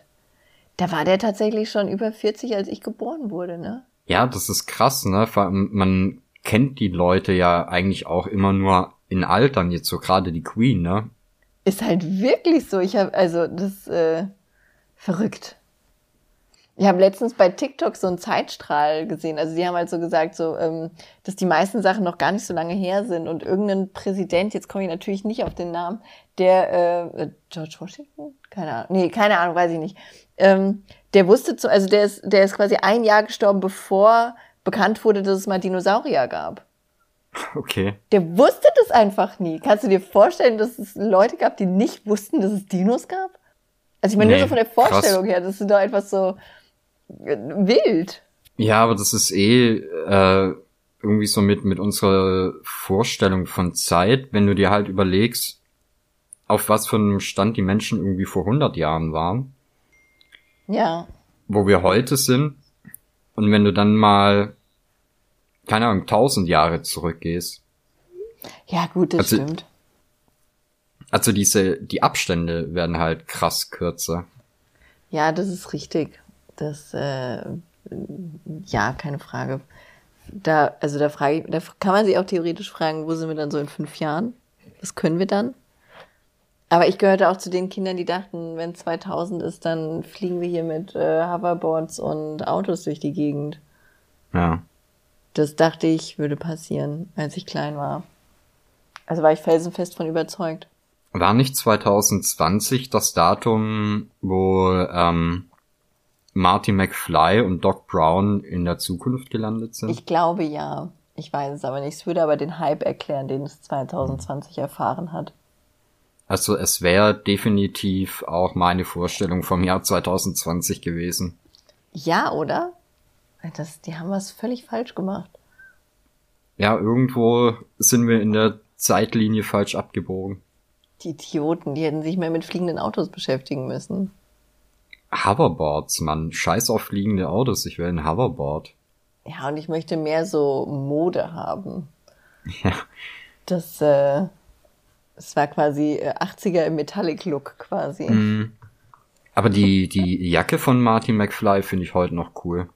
A: Da war der tatsächlich schon über 40, als ich geboren wurde, ne?
B: Ja, das ist krass, ne? Man kennt die Leute ja eigentlich auch immer nur in Altern, jetzt so gerade die Queen, ne?
A: Ist halt wirklich so. Ich habe also das äh, verrückt. Ich habe letztens bei TikTok so einen Zeitstrahl gesehen. Also die haben halt so gesagt, so, ähm, dass die meisten Sachen noch gar nicht so lange her sind und irgendein Präsident, jetzt komme ich natürlich nicht auf den Namen, der äh, äh, George Washington? Keine Ahnung. Nee, keine Ahnung, weiß ich nicht. Ähm, der wusste zu, also der ist, der ist quasi ein Jahr gestorben, bevor bekannt wurde, dass es mal Dinosaurier gab.
B: Okay.
A: Der wusste das einfach nie. Kannst du dir vorstellen, dass es Leute gab, die nicht wussten, dass es Dinos gab? Also ich meine, nee, nur so von der Vorstellung krass. her, das ist doch einfach so, wild.
B: Ja, aber das ist eh äh, irgendwie so mit, mit unserer Vorstellung von Zeit, wenn du dir halt überlegst, auf was für einem Stand die Menschen irgendwie vor 100 Jahren waren.
A: Ja.
B: Wo wir heute sind. Und wenn du dann mal, keine Ahnung, 1000 Jahre zurückgehst.
A: Ja, gut, das also, stimmt.
B: Also diese, die Abstände werden halt krass kürzer.
A: Ja, das ist richtig. Das, äh, ja, keine Frage. Da, also da frage ich, da kann man sich auch theoretisch fragen, wo sind wir dann so in fünf Jahren? Was können wir dann? Aber ich gehörte auch zu den Kindern, die dachten, wenn 2000 ist, dann fliegen wir hier mit äh, Hoverboards und Autos durch die Gegend.
B: Ja.
A: Das dachte ich, würde passieren, als ich klein war. Also war ich felsenfest von überzeugt.
B: War nicht 2020 das Datum, wo ähm, Marty McFly und Doc Brown in der Zukunft gelandet sind?
A: Ich glaube ja. Ich weiß es aber nicht. Es würde aber den Hype erklären, den es 2020 erfahren hat.
B: Also es wäre definitiv auch meine Vorstellung vom Jahr 2020 gewesen.
A: Ja, oder? Das, die haben was völlig falsch gemacht.
B: Ja, irgendwo sind wir in der Zeitlinie falsch abgebogen.
A: Die Idioten, die hätten sich mehr mit fliegenden Autos beschäftigen müssen.
B: Hoverboards, Mann. Scheiß auf fliegende Autos. Ich will ein Hoverboard.
A: Ja, und ich möchte mehr so Mode haben.
B: Ja.
A: Das, äh, das war quasi 80er äh, im Metallic-Look quasi.
B: Mm. Aber die, die Jacke von Martin McFly finde ich heute noch cool.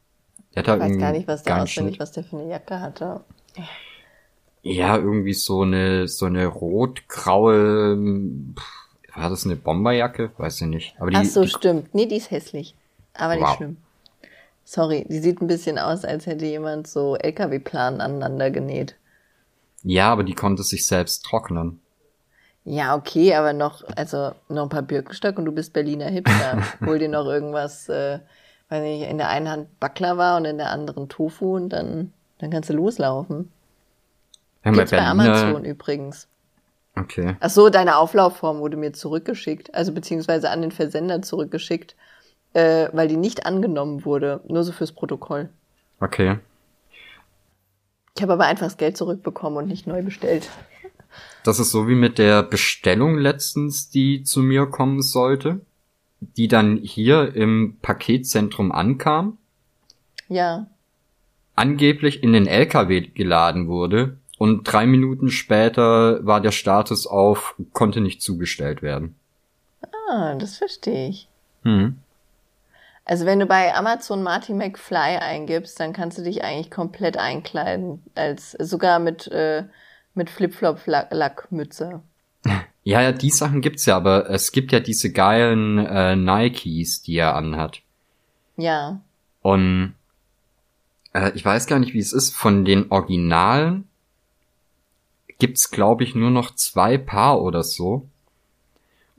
A: Der hat ich weiß gar nicht, was der auswendig, was der für eine Jacke hatte.
B: Ja, irgendwie so eine, so eine rot-graue, war das eine Bomberjacke? Weiß ich nicht.
A: Aber die, Ach so, die, stimmt. Nee, die ist hässlich. Aber wow. nicht schlimm. Sorry, die sieht ein bisschen aus, als hätte jemand so LKW-Planen aneinander genäht.
B: Ja, aber die konnte sich selbst trocknen.
A: Ja, okay, aber noch, also noch ein paar Birkenstock und du bist Berliner Hipster. Hol dir noch irgendwas, äh, weiß nicht, in der einen Hand Baklava und in der anderen Tofu und dann, dann kannst du loslaufen. Ja, Gibt's bei, Berliner, bei Amazon übrigens.
B: Okay.
A: Ach so, deine Auflaufform wurde mir zurückgeschickt, also beziehungsweise an den Versender zurückgeschickt, äh, weil die nicht angenommen wurde, nur so fürs Protokoll.
B: Okay.
A: Ich habe aber einfach das Geld zurückbekommen und nicht neu bestellt.
B: Das ist so wie mit der Bestellung letztens, die zu mir kommen sollte, die dann hier im Paketzentrum ankam.
A: Ja.
B: Angeblich in den LKW geladen wurde und drei Minuten später war der Status auf, konnte nicht zugestellt werden.
A: Ah, das verstehe ich.
B: Hm.
A: Also wenn du bei Amazon Marty McFly eingibst, dann kannst du dich eigentlich komplett einkleiden, als sogar mit äh, mit Flipflop-Lackmütze.
B: Ja, ja, die Sachen gibt's ja, aber es gibt ja diese geilen äh, Nikes, die er anhat.
A: Ja.
B: Und äh, ich weiß gar nicht, wie es ist. Von den Originalen gibt's, glaube ich, nur noch zwei Paar oder so.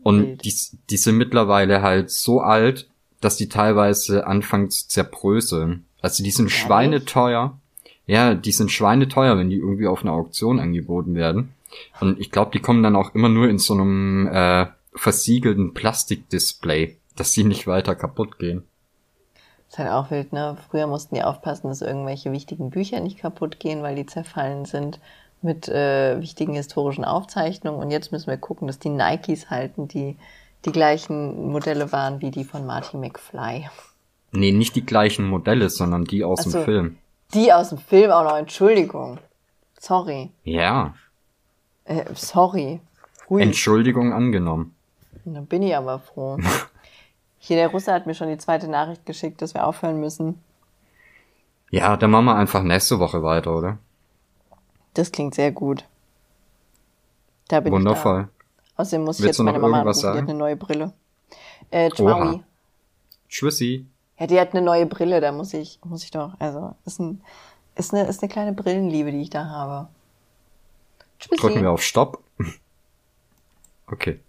B: Und die, die sind mittlerweile halt so alt, dass die teilweise anfangen zu zerbröseln. Also die sind schweineteuer. Ja, die sind schweineteuer, wenn die irgendwie auf einer Auktion angeboten werden. Und ich glaube, die kommen dann auch immer nur in so einem äh, versiegelten Plastikdisplay, dass sie nicht weiter kaputt gehen.
A: ist halt auch wild, ne? Früher mussten die aufpassen, dass irgendwelche wichtigen Bücher nicht kaputt gehen, weil die zerfallen sind mit äh, wichtigen historischen Aufzeichnungen. Und jetzt müssen wir gucken, dass die Nikes halten, die die gleichen Modelle waren wie die von Marty McFly.
B: Nee, nicht die gleichen Modelle, sondern die aus
A: Ach
B: dem Film.
A: Die aus dem Film auch noch, Entschuldigung. Sorry.
B: Ja.
A: Äh, sorry. Hui.
B: Entschuldigung angenommen.
A: Da bin ich aber froh. Hier, der Russe hat mir schon die zweite Nachricht geschickt, dass wir aufhören müssen.
B: Ja, dann machen wir einfach nächste Woche weiter, oder?
A: Das klingt sehr gut. Da bin
B: Wundervoll.
A: ich da. Außerdem muss ich
B: Willst
A: jetzt meine Mama anrufen, die
B: sagen?
A: hat eine neue Brille. Äh, Tschmaui.
B: Tschüssi.
A: Ja, die hat eine neue Brille, da muss ich, muss ich doch, also, ist ein, ist eine, ist eine kleine Brillenliebe, die ich da habe. Tschüssi.
B: Drücken wir auf Stopp. Okay.